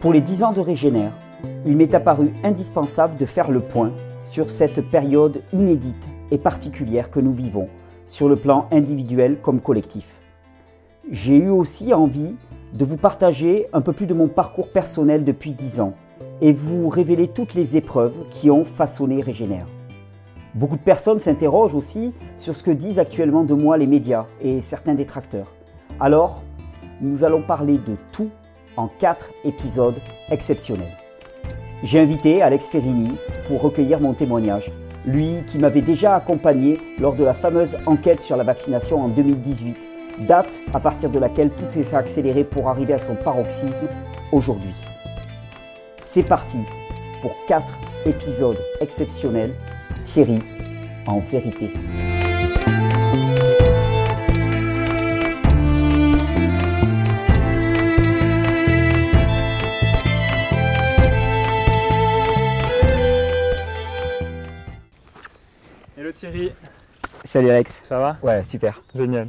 Pour les 10 ans de Régénère, il m'est apparu indispensable de faire le point sur cette période inédite et particulière que nous vivons, sur le plan individuel comme collectif. J'ai eu aussi envie de vous partager un peu plus de mon parcours personnel depuis 10 ans et vous révéler toutes les épreuves qui ont façonné Régénère. Beaucoup de personnes s'interrogent aussi sur ce que disent actuellement de moi les médias et certains détracteurs. Alors, nous allons parler de tout en quatre épisodes exceptionnels. J'ai invité Alex Ferrini pour recueillir mon témoignage, lui qui m'avait déjà accompagné lors de la fameuse enquête sur la vaccination en 2018, date à partir de laquelle tout s'est accéléré pour arriver à son paroxysme aujourd'hui. C'est parti pour quatre épisodes exceptionnels. Thierry, en vérité. Thierry, Salut Alex. ça va? Ouais, super. Génial.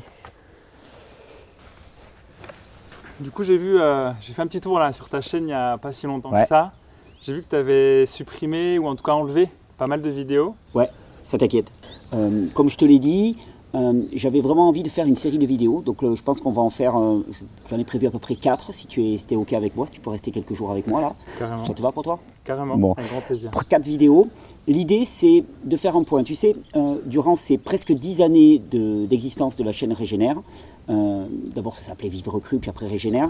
Du coup, j'ai vu, euh, j'ai fait un petit tour là sur ta chaîne il n'y a pas si longtemps Ouais. que ça. J'ai vu que tu avais supprimé ou en tout cas enlevé pas mal de vidéos. Ouais, ça t'inquiète. Euh, comme je te l'ai dit, euh, j'avais vraiment envie de faire une série de vidéos. Donc euh, je pense qu'on va en faire, euh, j'en ai prévu à peu près 4 si tu es, si OK avec moi, si tu peux rester quelques jours avec moi là. Carrément. Ça te va pour toi? Carrément. Bon. Un grand plaisir. quatre vidéos. L'idée, c'est de faire un point. Tu sais, euh, durant ces presque dix années de- d'existence de, la chaîne Régénère, euh, d'abord ça s'appelait Vivre Cru, puis après Régénère,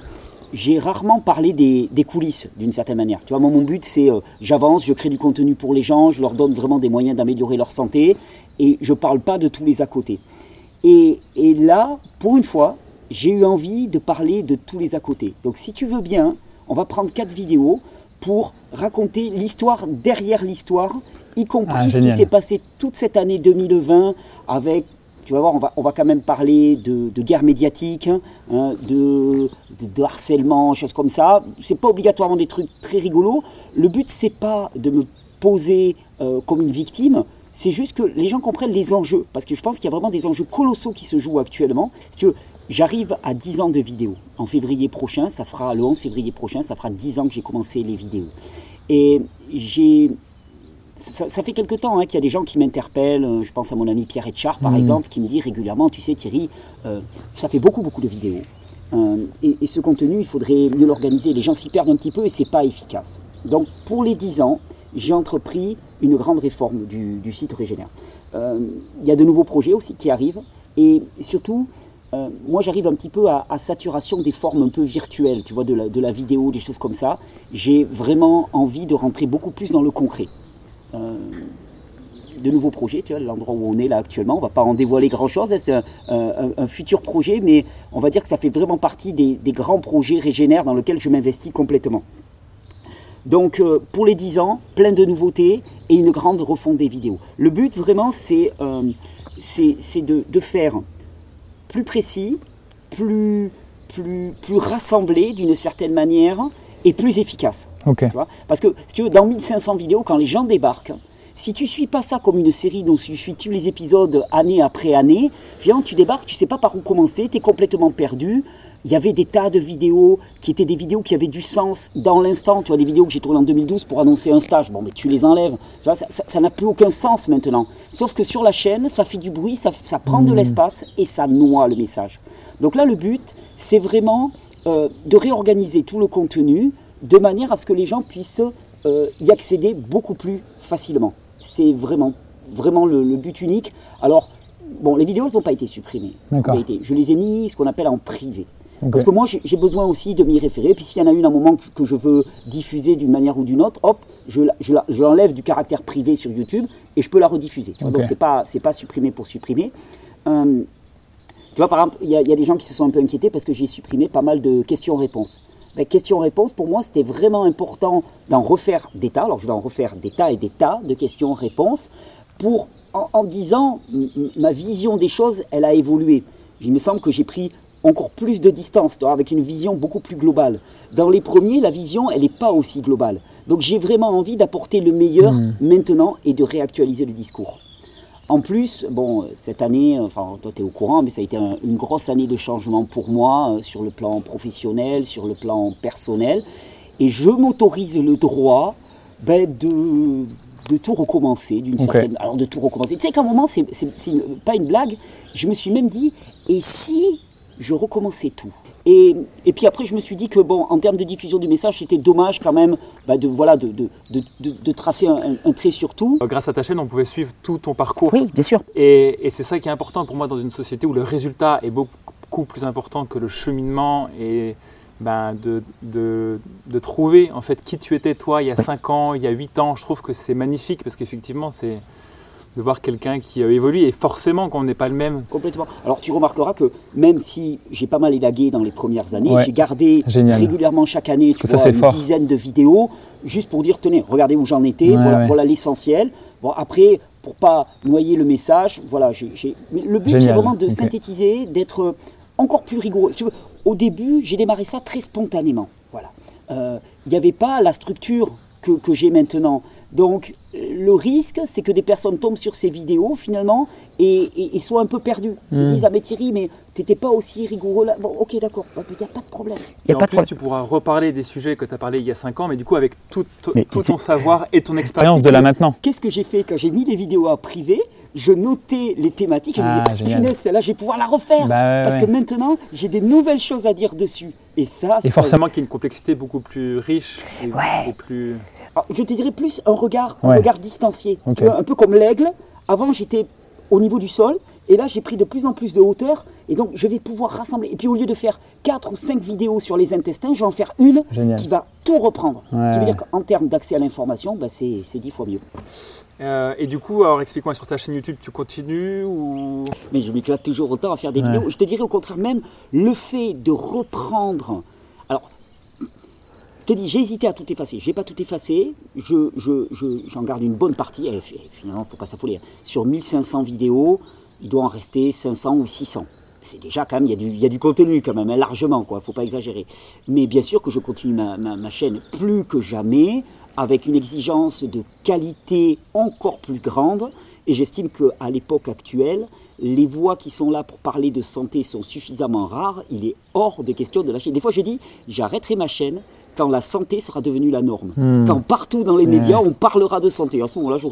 j'ai rarement parlé des, des coulisses d'une certaine manière. Tu vois, moi, mon but, c'est euh, j'avance, je crée du contenu pour les gens, je leur donne vraiment des moyens d'améliorer leur santé, et je parle pas de tous les à côté. Et, et là, pour une fois, j'ai eu envie de parler de tous les à côté. Donc si tu veux bien, on va prendre quatre vidéos pour raconter l'histoire derrière l'histoire, y compris Ah, ce qui s'est passé toute cette année 2020 avec, tu vas voir, on va, on va quand même parler de, guerre médiatique, hein, de, harcèlement, choses comme ça. C'est pas obligatoirement des trucs très rigolos. Le but, c'est pas de me poser euh, comme une victime, c'est juste que les gens comprennent les enjeux, parce que je pense qu'il y a vraiment des enjeux colossaux qui se jouent actuellement. Tu veux, J'arrive à 10 ans de vidéos. En février prochain, ça fera le 11 février prochain, ça fera 10 ans que j'ai commencé les vidéos. Et j'ai ça, ça fait quelque temps hein, qu'il y a des gens qui m'interpellent. euh, Je pense à mon ami Pierre Etchard, par exemple, qui me dit régulièrement, tu sais Thierry, euh, ça fait beaucoup, beaucoup de vidéos. Euh, et, et ce contenu, il faudrait mieux l'organiser. Les gens s'y perdent un petit peu et c'est pas efficace. Donc pour les 10 ans, j'ai entrepris une grande réforme du, du site Régénère. Euh, Il y a de nouveaux projets aussi qui arrivent. Et surtout, euh, moi j'arrive un petit peu à, à saturation des formes un peu virtuelles, tu vois, de la, de la vidéo, des choses comme ça. J'ai vraiment envie de rentrer beaucoup plus dans le concret de nouveaux projets, tu vois, l'endroit où on est là actuellement. On va pas en dévoiler grand-chose, hein, c'est un, futur projet, mais on va dire que ça fait vraiment partie des, grands projets régénères dans lesquels je m'investis complètement. Donc euh, pour les 10 ans, plein de nouveautés et une grande refonte des vidéos. Le but vraiment, c'est euh, de faire plus précis, plus, plus, plus rassemblé d'une certaine manière et plus efficace. Ok. Tu vois Parce que si tu veux, dans 1500 vidéos, quand les gens débarquent, si tu suis pas ça comme une série, donc si tu suis tous les épisodes année après année, finalement tu débarques, tu sais pas par où commencer, tu es complètement perdu. Il y avait des tas de vidéos qui étaient des vidéos qui avaient du sens dans l'instant. Tu vois, des vidéos que j'ai tournées en 2012 pour annoncer un stage. Bon, mais tu les enlèves. Tu vois, ça- n'a plus aucun sens maintenant. Sauf que sur la chaîne, ça fait du bruit, ça, ça prend de l'espace et ça noie le message. Donc là, le but, c'est vraiment euh, de réorganiser tout le contenu de manière à ce que les gens puissent euh, y accéder beaucoup plus facilement. C'est vraiment, vraiment le, le but unique. Alors, bon, les vidéos, elles n'ont pas été supprimées. Je les ai mis ce qu'on appelle en privé. Parce que moi, j'ai besoin aussi de m'y référer. Puis s'il y en a une à un moment que, que je veux diffuser d'une manière ou d'une autre, hop, je, l'enlève du caractère privé sur YouTube et je peux la rediffuser. Donc c'est pas c'est pas supprimé pour supprimer. Euh, tu vois, par exemple, il y, a- il y a des gens qui se sont un peu inquiétés parce que j'ai supprimé pas mal de questions-réponses. Ben, questions-réponses, pour moi, c'était vraiment important d'en refaire des tas. Alors, je vais en refaire des tas et des tas de questions-réponses pour, en, en disant, ma vision des choses, elle a évolué. Il me semble que j'ai pris encore plus de distance, avec une vision beaucoup plus globale. Dans les premiers, la vision, elle n'est pas aussi globale. Donc, j'ai vraiment envie d'apporter le meilleur maintenant et de réactualiser le discours. En plus, bon, cette année, enfin, toi tu es au courant, mais ça a été un- une grosse année de changement pour moi euh, sur le plan professionnel, sur le plan personnel. et je m'autorise le droit ben, de, de tout recommencer d'une certaine. Alors de tout recommencer. Tu sais qu'à un moment, c'est pas une blague. Je me suis même dit, et si je recommençais tout? Et, et puis après, je me suis dit que bon, en termes de diffusion du message, c'était dommage quand même bah, de voilà de, de, de, de- de tracer un, un- un trait sur tout. Euh, Grâce à ta chaîne, on pouvait suivre tout ton parcours. Oui, bien sûr. Et, et c'est ça qui est important pour moi dans une société où le résultat est beaucoup plus important que le cheminement et ben, de, de, de trouver en fait qui tu étais toi il y a 5 ans, il y a 8 ans. Je trouve que c'est magnifique parce qu'effectivement c'est de voir quelqu'un qui a évolué et forcément qu'on n'est pas le même. Complètement. Alors tu remarqueras que même si j'ai pas mal élagué dans les premières années, Ouais. j'ai gardé Génial. régulièrement chaque année tu ça, vois, une fort. dizaine de vidéos, juste pour dire tenez, regardez où j'en étais, Ouais, voilà, ouais. voilà l'essentiel. Bon, après, pour pas noyer le message, voilà, j'ai, le but c'est vraiment de synthétiser, d'être encore plus rigoureux. Si tu veux, au début, j'ai démarré ça très spontanément. Voilà. Euh, Il n'y avait pas la structure que, que j'ai maintenant. Donc, euh, le risque, c'est que des personnes tombent sur ces vidéos finalement et, et- et soient un peu perdues. Ils se Hmm. disent Ah, mais Thierry, mais t'étais pas aussi rigoureux là. Bon, ok, d'accord, il n'y a pas de problème. Et en plus, tu pourras reparler des sujets que tu as parlé il y a 5 ans, mais du coup avec tout, Mais tout c'est- ton savoir et ton Expérience de là maintenant. Qu'est-ce que j'ai fait quand j'ai mis les vidéos à privé Je notais les thématiques et je Ah, me disais, génial. punaise, celle-là, je vais pouvoir la refaire. Bah ouais, parce ouais. que maintenant, j'ai des nouvelles choses à dire dessus. Et ça, Et c'est- forcément qu'il y a une complexité beaucoup plus riche et, Ouais. et plus. Alors, je te dirais plus un regard, un Ouais. regard distancié. Vois, un peu comme l'aigle. Avant, j'étais au niveau du sol. Et là, j'ai pris de plus en plus de hauteur. Et donc, je vais pouvoir rassembler. Et puis, au lieu de faire 4 ou 5 vidéos sur les intestins, je vais en faire une Génial. qui va tout reprendre. Ouais, Ce qui veut dire qu'en termes d'accès à l'information, bah, c'est c'est 10 fois mieux. Euh, et du coup, alors explique-moi sur ta chaîne YouTube, tu continues ou? Mais je m'éclate toujours autant à faire des Ouais. vidéos. Je te dirais au contraire même, le fait de reprendre. Te dis, j'ai hésité à tout effacer. Je n'ai pas tout effacé. Je, je- je- j'en garde une bonne partie. Et finalement, il ne faut pas s'affoler. Sur 1500 vidéos, il doit en rester 500 ou 600. C'est déjà quand même, il y, a du, il contenu quand même, hein, largement, quoi. Faut pas exagérer. Mais bien sûr que je continue ma, ma- ma chaîne plus que jamais, avec une exigence de qualité encore plus grande. Et j'estime qu'à l'époque actuelle, les voix qui sont là pour parler de santé sont suffisamment rares. Il est hors de question de lâcher. Des fois, je dis, j'arrêterai ma chaîne quand la santé sera devenue la norme. Hmm. Quand partout dans les médias, on parlera de santé. À ce moment-là, je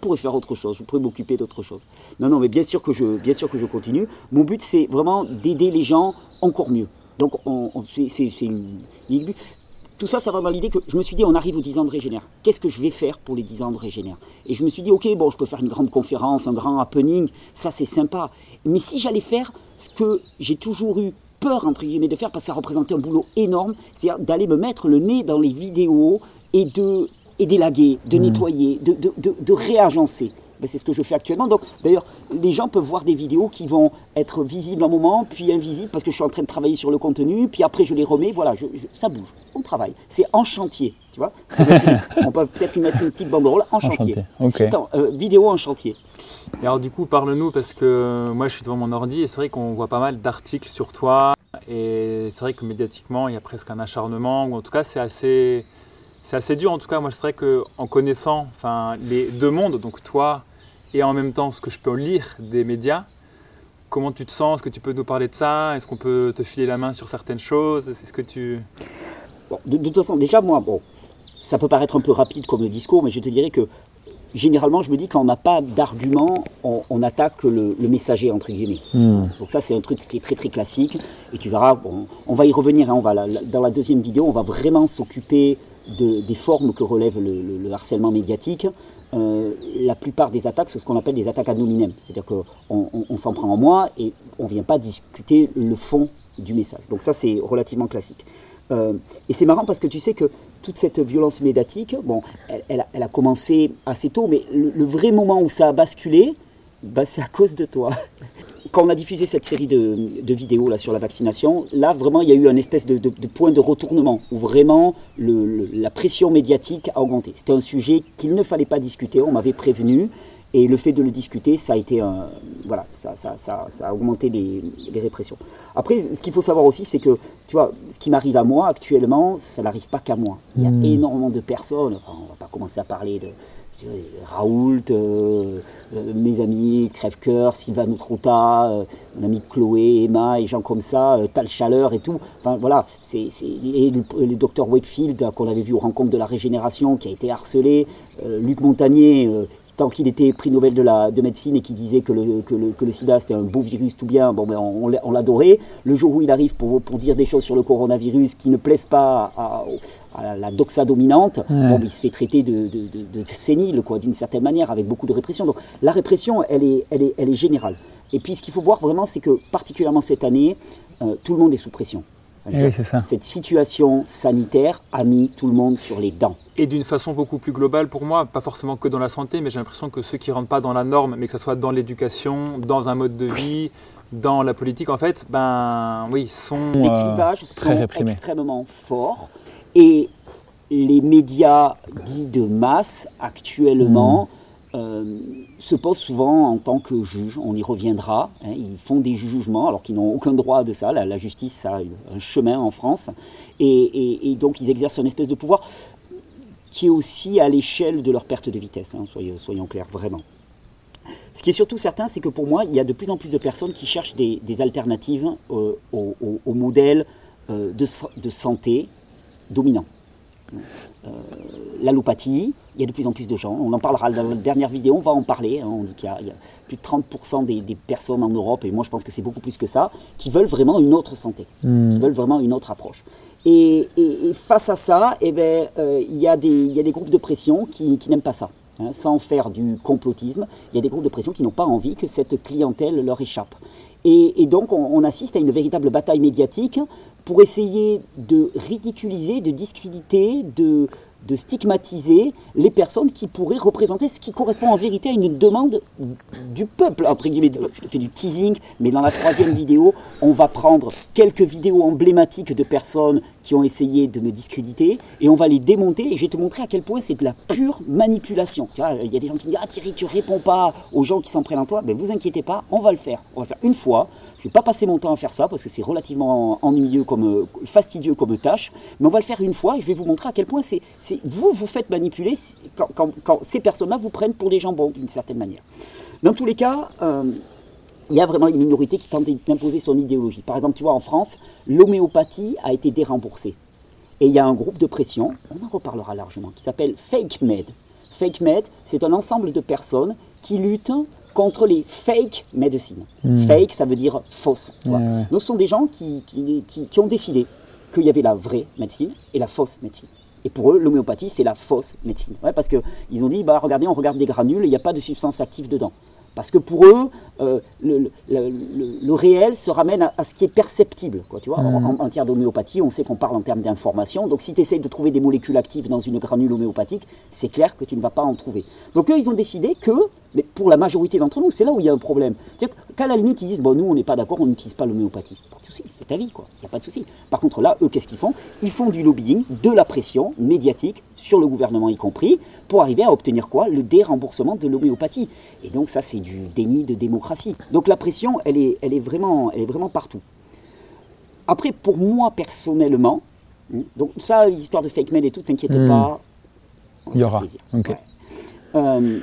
pourrais faire autre chose. Je pourrais m'occuper d'autre chose. Non, non, mais bien sûr que je, bien sûr que je continue. Mon but, c'est vraiment d'aider les gens encore mieux. Donc, on, on- c'est une. Tout ça, ça va dans l'idée que je me suis dit, on arrive aux 10 ans de Régénère. Qu'est-ce que je vais faire pour les 10 ans de Régénère? Et je me suis dit, ok, bon, je peux faire une grande conférence, un grand happening, ça c'est sympa. Mais si j'allais faire ce que j'ai toujours eu peur, entre guillemets, de faire, parce que ça représentait un boulot énorme, c'est-à-dire d'aller me mettre le nez dans les vidéos et de et d'élaguer, de nettoyer, de, de, de, de réagencer. Ben, c'est ce que je fais actuellement. Donc, d'ailleurs, les gens peuvent voir des vidéos qui vont être visibles un moment, puis invisibles parce que je suis en train de travailler sur le contenu, puis après je les remets. Voilà, je- je- ça bouge, on travaille. C'est en chantier, tu vois. On peut peut-être y mettre une petite banderole en chantier. chantier, ok. C'est en- euh, vidéo en chantier. Et alors du coup, parle-nous parce que moi je suis devant mon ordi et c'est vrai qu'on voit pas mal d'articles sur toi et c'est vrai que médiatiquement il y a presque un acharnement ou en tout cas c'est assez c'est assez dur en tout cas moi c'est vrai que en connaissant enfin les deux mondes donc toi et en même temps ce que je peux lire des médias comment tu te sens? Est-ce que tu peux nous parler de ça? Est-ce qu'on peut te filer la main sur certaines choses? Est-ce que tu Bon, de, toute façon, déjà, moi, bon, ça peut paraître un peu rapide comme discours, mais je te dirais que généralement, je me dis quand on n'a pas d'argument, on, on attaque le, le messager, entre guillemets. Hmm. Donc ça, c'est un truc qui est très très classique. Et tu verras, bon, on va y revenir. hein, on va, la- la- dans la deuxième vidéo, on va vraiment s'occuper de- des formes que relève le, le- le harcèlement médiatique. Euh, la plupart des attaques, c'est ce qu'on appelle des attaques ad. C'est-à-dire qu'on on, on s'en prend en moi et on ne vient pas discuter le fond du message. Donc ça, c'est relativement classique. Euh, et c'est marrant parce que tu sais que toute cette violence médiatique, bon, elle, a, commencé assez tôt, mais le, vrai moment où ça a basculé, bah, c'est à cause de toi. Quand on a diffusé cette série de, vidéos là, sur la vaccination, là vraiment il y a eu un espèce de, point de retournement où vraiment la pression médiatique a augmenté. C'était un sujet qu'il ne fallait pas discuter, on m'avait prévenu, et le fait de le discuter, ça a été un, voilà, ça, ça- ça- ça a augmenté les, les répressions. Après, ce qu'il faut savoir aussi, c'est que, tu vois, ce qui m'arrive à moi actuellement, ça n'arrive pas qu'à moi. Il y a Hmm. énormément de personnes, enfin, on va pas commencer à parler de Raoult, euh, euh, mes amis Crève-Cœur, Sylvain Trota, euh, mon ami Chloé, Emma et gens comme ça, Tal Chaleur et tout. Enfin voilà, c'est, et le, docteur Wakefield qu'on avait vu aux rencontres de la régénération qui a été harcelé, Luc Montagnier tant qu'il était prix Nobel de, la, de médecine et qui disait que le, que le, que le sida c'était un beau virus tout bien, bon, ben on, on l'adorait. Le jour où il arrive pour, pour, dire des choses sur le coronavirus qui ne plaisent pas à, à la doxa dominante, bon, il se fait traiter de, de, de, de sénile, quoi, d'une certaine manière, avec beaucoup de répression. Donc la répression, elle est, elle est, elle est générale. Et puis ce qu'il faut voir vraiment, c'est que particulièrement cette année, euh, tout le monde est sous pression. Eh oui, ça. Cette situation sanitaire a mis tout le monde sur les dents. Et d'une façon beaucoup plus globale pour moi, pas forcément que dans la santé, mais j'ai l'impression que ceux qui ne rentrent pas dans la norme, mais que ce soit dans l'éducation, dans un mode de vie, dans la politique, en fait, ben oui, sont les clivages sont extrêmement forts et les médias dits de masse actuellement. Euh, se posent souvent en tant que juges, on y reviendra, hein. ils font des jugements alors qu'ils n'ont aucun droit de ça, la, justice a un chemin en France, et, donc ils exercent une espèce de pouvoir qui est aussi à l'échelle de leur perte de vitesse, hein, soyons, clairs, vraiment. Ce qui est surtout certain, c'est que pour moi, il y a de plus en plus de personnes qui cherchent des, alternatives euh, au, modèle euh, de, santé dominant. L'allopathie, il y a de plus en plus de gens, on en parlera dans la dernière vidéo, on va en parler, hein. on dit qu'il y, a plus de 30% des, personnes en Europe, et moi je pense que c'est beaucoup plus que ça, qui veulent vraiment une autre santé, hmm. qui veulent vraiment une autre approche. Et, face à ça, eh ben, euh, il, y a des, des, groupes de pression qui, n'aiment pas ça. Hein. sans faire du complotisme, il y a des groupes de pression qui n'ont pas envie que cette clientèle leur échappe. Et, donc on, assiste à une véritable bataille médiatique pour essayer de ridiculiser, de discréditer, de, de stigmatiser les personnes qui pourraient représenter ce qui correspond en vérité à une demande du peuple, entre guillemets. Je fais du teasing, mais dans la troisième vidéo, on va prendre quelques vidéos emblématiques de personnes qui ont essayé de me discréditer et on va les démonter et je vais te montrer à quel point c'est de la pure manipulation. Tu il y a des gens qui me disent Ah Thierry, tu réponds pas aux gens qui s'en prennent en toi. Mais vous inquiétez pas, on va le faire. On va le faire une fois. Je ne vais pas passer mon temps à faire ça parce que c'est relativement ennuyeux, comme, fastidieux comme tâche, mais on va le faire une fois et je vais vous montrer à quel point c'est, vous vous faites manipuler quand, ces personnes-là vous prennent pour des jambons d'une certaine manière. Dans tous les cas, euh, il y a vraiment une minorité qui tente d'imposer son idéologie. Par exemple, tu vois, en France, l'homéopathie a été déremboursée. Et il y a un groupe de pression, on en reparlera largement, qui s'appelle Fake Med. Fake Med, c'est un ensemble de personnes qui luttent contre les fake médecines. Hmm. Fake, ça veut dire fausse. Donc ce sont des gens qui, qui, ont décidé qu'il y avait la vraie médecine et la fausse médecine. Et pour eux, l'homéopathie, c'est la fausse médecine. Ouais, parce qu'ils ont dit, bah, regardez, on regarde des granules, il n'y a pas de substance active dedans. Parce que pour eux, euh, le, réel se ramène à, ce qui est perceptible. Quoi, tu vois en, hmm. matière d'homéopathie, on sait qu'on parle en termes d'information. Donc si tu essayes de trouver des molécules actives dans une granule homéopathique, c'est clair que tu ne vas pas en trouver. Donc eux, ils ont décidé que, mais pour la majorité d'entre nous, c'est là où il y a un problème. C'est qu'à la limite, ils disent, bon, nous, on n'est pas d'accord, on n'utilise pas l'homéopathie c'est ta vie, quoi. Il n'y a pas de souci. Par contre, là, eux, qu'est-ce qu'ils font? Ils font du lobbying, de la pression médiatique, sur le gouvernement y compris, pour arriver à obtenir quoi? Le déremboursement de l'homéopathie. Et donc, ça, c'est du déni de démocratie. Donc, la pression, elle est, elle est, vraiment, elle est vraiment partout. Après, pour moi, personnellement, hmm, donc ça, l'histoire de fake mail et tout, t'inquiète hmm. pas. Il y aura. Euh,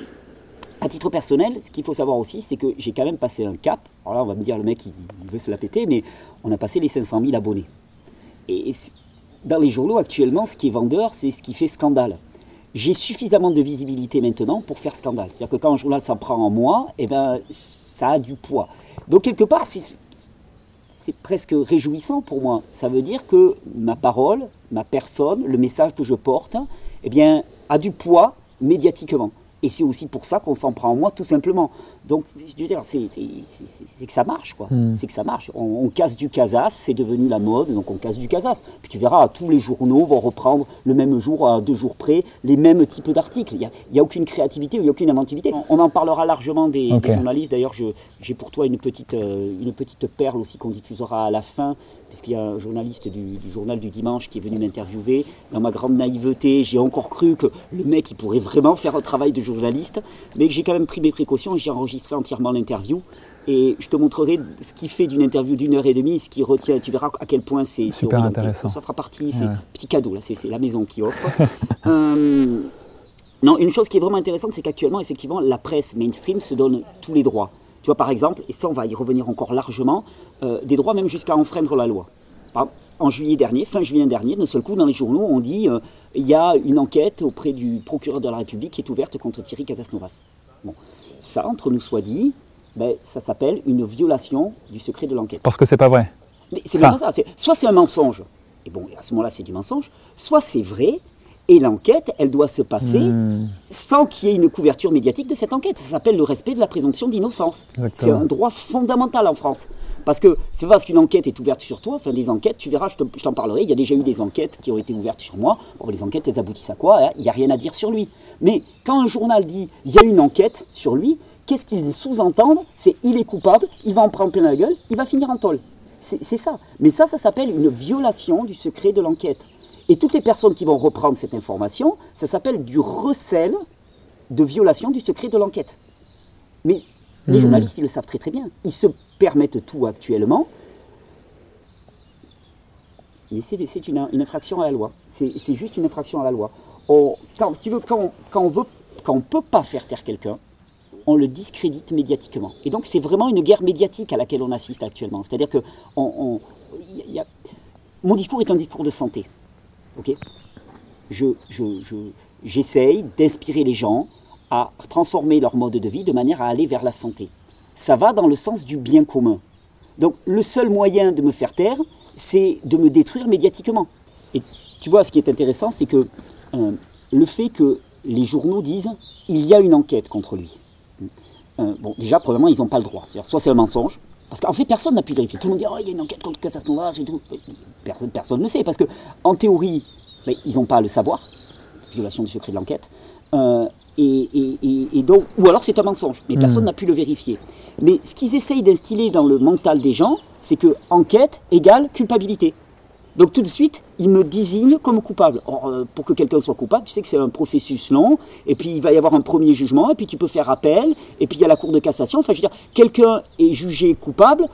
à titre personnel, ce qu'il faut savoir aussi, c'est que j'ai quand même passé un cap. Alors là, on va me dire, le mec, il, veut se la péter, mais on a passé les 500 000 abonnés. Et dans les journaux actuellement, ce qui est vendeur, c'est ce qui fait scandale. J'ai suffisamment de visibilité maintenant pour faire scandale. C'est-à-dire que quand un journal s'en prend en moi, eh ben, ça a du poids. Donc quelque part, c'est presque réjouissant pour moi. Ça veut dire que ma parole, ma personne, le message que je porte, eh bien, a du poids médiatiquement. Et c'est aussi pour ça qu'on s'en prend en moi, tout simplement. Donc, je veux dire, c'est que ça marche, quoi. Hmm. C'est que ça marche. On, casse du casas, c'est devenu la mode, donc on casse du casas. Puis tu verras, tous les journaux vont reprendre le même jour, à deux jours près, les mêmes types d'articles. Il n'y a, aucune créativité, il n'y a aucune inventivité. On, en parlera largement des, journalistes. D'ailleurs, j'ai pour toi une petite, euh, une petite perle aussi qu'on diffusera à la fin qu'il y a un journaliste du, journal du dimanche qui est venu m'interviewer. Dans ma grande naïveté, j'ai encore cru que le mec il pourrait vraiment faire un travail de journaliste, mais j'ai quand même pris mes précautions et j'ai enregistré entièrement l'interview. Et je te montrerai ce qui fait d'une interview d'une heure et demie, ce qui retient. Tu verras à quel point c'est super intéressant. Ça fera partie, c'est un petit cadeau là, c'est la maison qui offre. Euh, Non, une chose qui est vraiment intéressante, c'est qu'actuellement, effectivement, la presse mainstream se donne tous les droits. Tu vois, par exemple, et ça, on va y revenir encore largement, euh, des droits même jusqu'à enfreindre la loi. en juillet dernier, fin juillet dernier, d'un seul coup, dans les journaux, on dit euh, il y a une enquête auprès du procureur de la République qui est ouverte contre Thierry Casasnovas. Bon, ça, entre nous soit dit, ben, ça s'appelle une violation du secret de l'enquête. Parce que c'est pas vrai. Mais c'est pas ça. Soit c'est un mensonge, et bon, à ce moment-là, c'est du mensonge, soit c'est vrai, et l'enquête, elle doit se passer hmm. sans qu'il y ait une couverture médiatique de cette enquête. Ça s'appelle le respect de la présomption d'innocence. C'est un droit fondamental en France. Parce que c'est pas parce qu'une enquête est ouverte sur toi, enfin des enquêtes, tu verras, je t'en parlerai, il y a déjà eu des enquêtes qui ont été ouvertes sur moi. Bon, les enquêtes, elles aboutissent à quoi hein? Il n'y a rien à dire sur lui. Mais quand un journal dit il y a une enquête sur lui, qu'est-ce qu'ils sous-entendent C'est il est coupable, il va en prendre plein la gueule, il va finir en tôle. C'est ça. Mais ça, ça s'appelle une violation du secret de l'enquête. Et toutes les personnes qui vont reprendre cette information, ça s'appelle du recel de violation du secret de l'enquête. Mais les hmm. journalistes, ils le savent très très bien. Ils se permettent tout actuellement. Mais c'est une, infraction à la loi. C'est juste une infraction à la loi. quand, tu veux, quand, on veut, quand on ne peut pas faire taire quelqu'un, on le discrédite médiatiquement. Et donc c'est vraiment une guerre médiatique à laquelle on assiste actuellement. C'est-à-dire que mon discours est un discours de santé. Ok J'essaye d'inspirer les gens à transformer leur mode de vie de manière à aller vers la santé. Ça va dans le sens du bien commun. Donc le seul moyen de me faire taire, c'est de me détruire médiatiquement. Et tu vois, ce qui est intéressant, c'est que euh, le fait que les journaux disent il y a une enquête contre lui. Euh, bon, déjà, probablement, ils n'ont pas le droit. Soit c'est un mensonge, parce qu'en fait, personne n'a pu vérifier. Tout le monde dit, oh, il y a une enquête contre Casasnovas et tout. Personne, personne ne sait, parce que en théorie, ils n'ont pas à le savoir. Violation du secret de l'enquête. Euh, et, donc, ou alors c'est un mensonge, mais personne hmm. n'a pu le vérifier. Mais ce qu'ils essayent d'instiller dans le mental des gens, c'est que enquête égale culpabilité. Donc tout de suite, il me désigne comme coupable. Euh, pour que quelqu'un soit coupable, tu sais que c'est un processus long, et puis il va y avoir un premier jugement, et puis tu peux faire appel, et puis il y a la cour de cassation. Enfin, je veux dire, quelqu'un est jugé coupable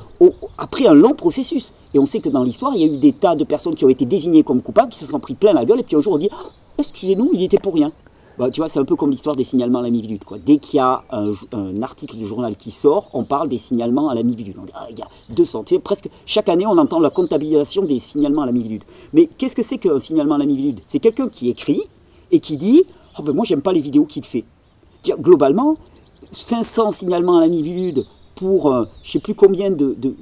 après un long processus. Et on sait que dans l'histoire, il y a eu des tas de personnes qui ont été désignées comme coupables, qui se sont pris plein la gueule, et puis un jour on dit, oh, excusez-nous, il était pour rien. Bah, tu vois, c'est un peu comme l'histoire des signalements à la mi-minute. Dès qu'il y a un, article du journal qui sort, on parle des signalements à la mi-minute. Ah, il y a 200. presque chaque année, on entend la comptabilisation des signalements à la mi-minute. Mais qu'est-ce que c'est qu'un signalement à la mi-minute C'est quelqu'un qui écrit et qui dit oh ben moi, j'aime pas les vidéos qu'il fait. Globalement, 500 signalements à la mi-minute pour euh, je sais plus combien de, de,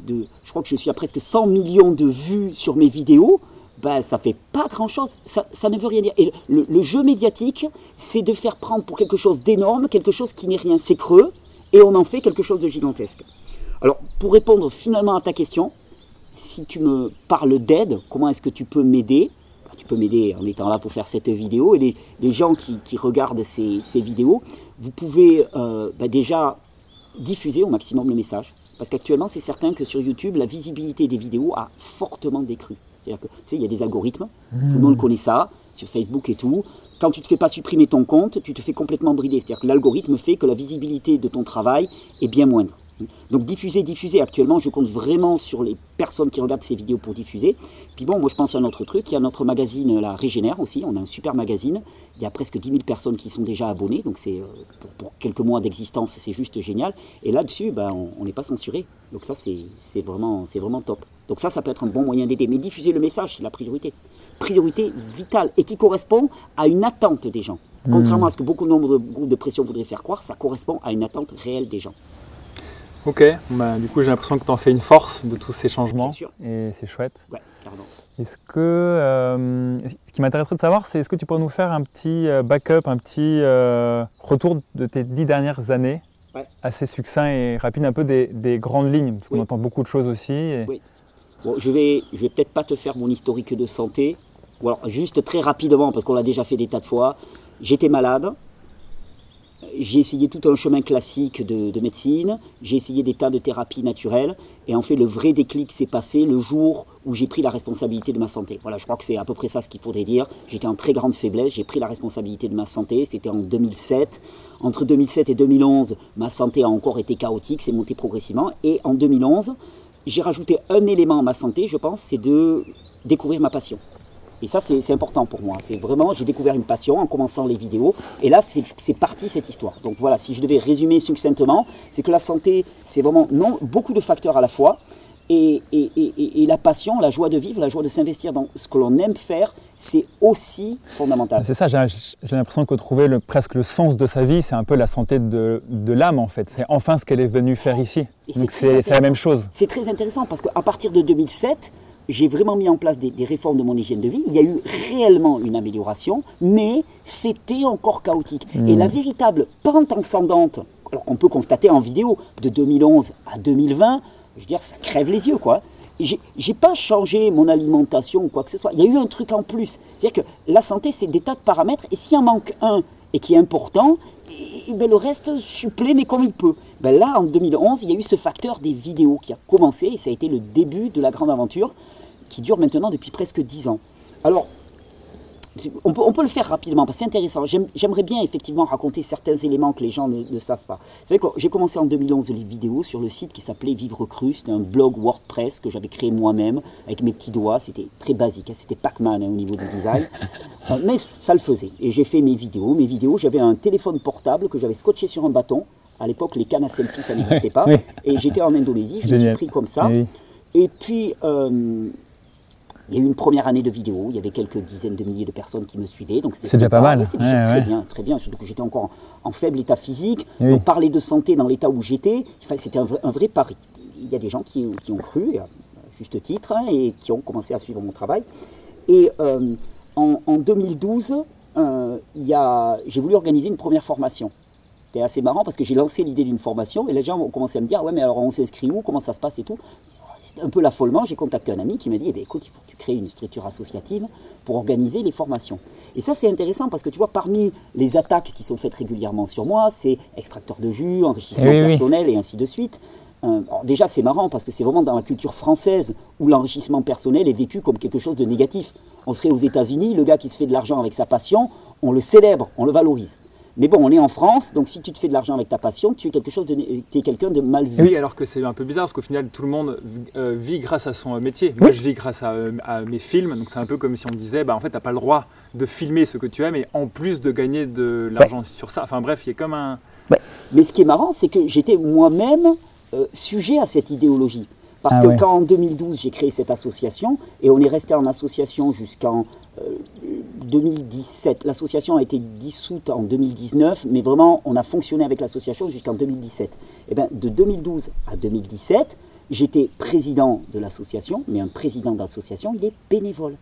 Je crois que je suis à presque 100 millions de vues sur mes vidéos ben, ça fait pas grand-chose. Ça, ne veut rien dire. Et le, jeu médiatique, c'est de faire prendre pour quelque chose d'énorme, quelque chose qui n'est rien. C'est creux, et on en fait quelque chose de gigantesque. Alors, pour répondre finalement à ta question, si tu me parles d'aide, comment est-ce que tu peux m'aider? Ben, Tu peux m'aider en étant là pour faire cette vidéo. Et les, gens qui, regardent ces, vidéos, vous pouvez euh, ben, déjà diffuser au maximum le message. Parce qu'actuellement, c'est certain que sur YouTube, la visibilité des vidéos a fortement décru. C'est-à-dire que, tu sais, il y a des algorithmes, tout le monde connaît ça, sur Facebook et tout. Quand tu ne te fais pas supprimer ton compte, tu te fais complètement brider. C'est-à-dire que l'algorithme fait que la visibilité de ton travail est bien moindre. Donc diffuser, diffuser. Actuellement, je compte vraiment sur les personnes qui regardent ces vidéos pour diffuser. Puis bon, moi je pense à un autre truc. Il y a notre magazine, la Régénère aussi. On a un super magazine. Il y a presque 10 000 personnes qui sont déjà abonnées. Donc c'est euh, pour, quelques mois d'existence, c'est juste génial. Et là-dessus, ben, on n'est pas censuré. Donc ça, c'est vraiment, vraiment top. Donc ça, ça peut être un bon moyen d'aider. Mais diffuser le message, c'est la priorité. Priorité vitale et qui correspond à une attente des gens. Hmm. Contrairement à ce que beaucoup nombre de groupes de pression voudraient faire croire, ça correspond à une attente réelle des gens. Ok, bah, du coup j'ai l'impression que tu en fais une force de tous ces changements et c'est chouette. Ouais. Est-ce que, euh, ce qui m'intéresserait de savoir, c'est est-ce que tu pourrais nous faire un petit euh, backup, un petit euh, retour de tes dix dernières années, assez succinct et rapide, un peu des, grandes lignes, parce qu'on entend beaucoup de choses aussi. Oui. Bon, je vais, je vais peut-être pas te faire mon historique de santé, ou alors juste très rapidement, parce qu'on l'a déjà fait des tas de fois. J'étais malade, j'ai essayé tout un chemin classique de, médecine, j'ai essayé des tas de thérapies naturelles, et en fait le vrai déclic s'est passé le jour où j'ai pris la responsabilité de ma santé. Voilà, je crois que c'est à peu près ça ce qu'il faudrait dire. J'étais en très grande faiblesse, j'ai pris la responsabilité de ma santé, c'était en 2007. Entre 2007 et 2011, ma santé a encore été chaotique, c'est monté progressivement, et en 2011, j'ai rajouté un élément à ma santé, je pense, c'est de découvrir ma passion. Et ça, c'est important pour moi. C'est vraiment, j'ai découvert une passion en commençant les vidéos. Et là, c'est parti cette histoire. Donc voilà, si je devais résumer succinctement, c'est que la santé, c'est vraiment non, beaucoup de facteurs à la fois. Et, et, et, et, la passion, la joie de vivre, la joie de s'investir dans ce que l'on aime faire, c'est aussi fondamental. C'est ça, j'ai l'impression que trouver le, presque le sens de sa vie, c'est un peu la santé de, de l'âme en fait. C'est enfin ce qu'elle est venue faire ici. Donc c'est la même chose. C'est très intéressant parce qu'à partir de 2007, j'ai vraiment mis en place des, des, réformes de mon hygiène de vie. Il y a eu réellement une amélioration, mais c'était encore chaotique. Et hmm. la véritable pente ascendante, alors qu'on peut constater en vidéo, de 2011 à 2020, je veux dire, ça crève les yeux, quoi. J'ai pas changé mon alimentation ou quoi que ce soit. Il y a eu un truc en plus. C'est-à-dire que la santé, c'est des tas de paramètres. Et s'il en manque un et qui est important, et, ben le reste supplée, mais comme il peut. Ben là, en 2011, il y a eu ce facteur des vidéos qui a commencé. Et ça a été le début de la grande aventure qui dure maintenant depuis presque 10 ans. Alors, on peut, le faire rapidement parce que c'est intéressant. J'aimerais bien effectivement raconter certains éléments que les gens ne, savent pas. Vous savez j'ai commencé en 2011 les vidéos sur le site qui s'appelait Vivre Cru. C'était un blog WordPress que j'avais créé moi-même avec mes petits doigts. C'était très basique. Hein. C'était Pac-Man hein, au niveau du design. Euh, mais ça le faisait. Et j'ai fait mes vidéos. Mes vidéos, j'avais un téléphone portable que j'avais scotché sur un bâton. À l'époque, les cannes à selfie, ça n'existait pas. Et j'étais en Indonésie. Je me suis pris comme ça. Et puis, euh, il y a eu une première année de vidéo, il y avait quelques dizaines de milliers de personnes qui me suivaient. Donc c'est déjà pas mal. C'est très bien, très bien. Surtout que j'étais encore en, faible état physique. Donc parler de santé dans l'état où j'étais, c'était un, vrai pari. Il y a des gens qui, ont cru, à juste titre, hein, et qui ont commencé à suivre mon travail. Et euh, en, 2012, euh, j'ai voulu organiser une première formation. C'était assez marrant parce que j'ai lancé l'idée d'une formation et les gens ont commencé à me dire Ouais, mais alors on s'inscrit où? Comment ça se passe et tout? Un peu l'affolement, j'ai contacté un ami qui m'a dit eh bien, écoute, il faut que tu crées une structure associative pour organiser les formations. Et ça, c'est intéressant parce que tu vois, parmi les attaques qui sont faites régulièrement sur moi, c'est extracteur de jus, enrichissement personnel et ainsi de suite. Euh, déjà, c'est marrant parce que c'est vraiment dans la culture française où l'enrichissement personnel est vécu comme quelque chose de négatif. On serait aux États-Unis, le gars qui se fait de l'argent avec sa passion, on le célèbre, on le valorise. Mais bon, on est en France, donc si tu te fais de l'argent avec ta passion, tu es quelque chose de, es quelqu'un de mal vu. Oui, alors que c'est un peu bizarre parce qu'au final, tout le monde euh, vit grâce à son métier. Moi, je vis grâce à, mes films, donc c'est un peu comme si on me disait, bah en fait, t'as pas le droit de filmer ce que tu aimes et en plus de gagner de l'argent sur ça. Enfin bref, il y a comme un. Mais ce qui est marrant, c'est que j'étais moi-même euh, sujet à cette idéologie. Parce ah que quand en 2012 j'ai créé cette association, et on est resté en association jusqu'en 2017, euh, l'association a été dissoute en 2019, mais vraiment on a fonctionné avec l'association jusqu'en 2017. Et eh bien de 2012 à 2017, j'étais président de l'association, mais un président d'association, il est bénévole.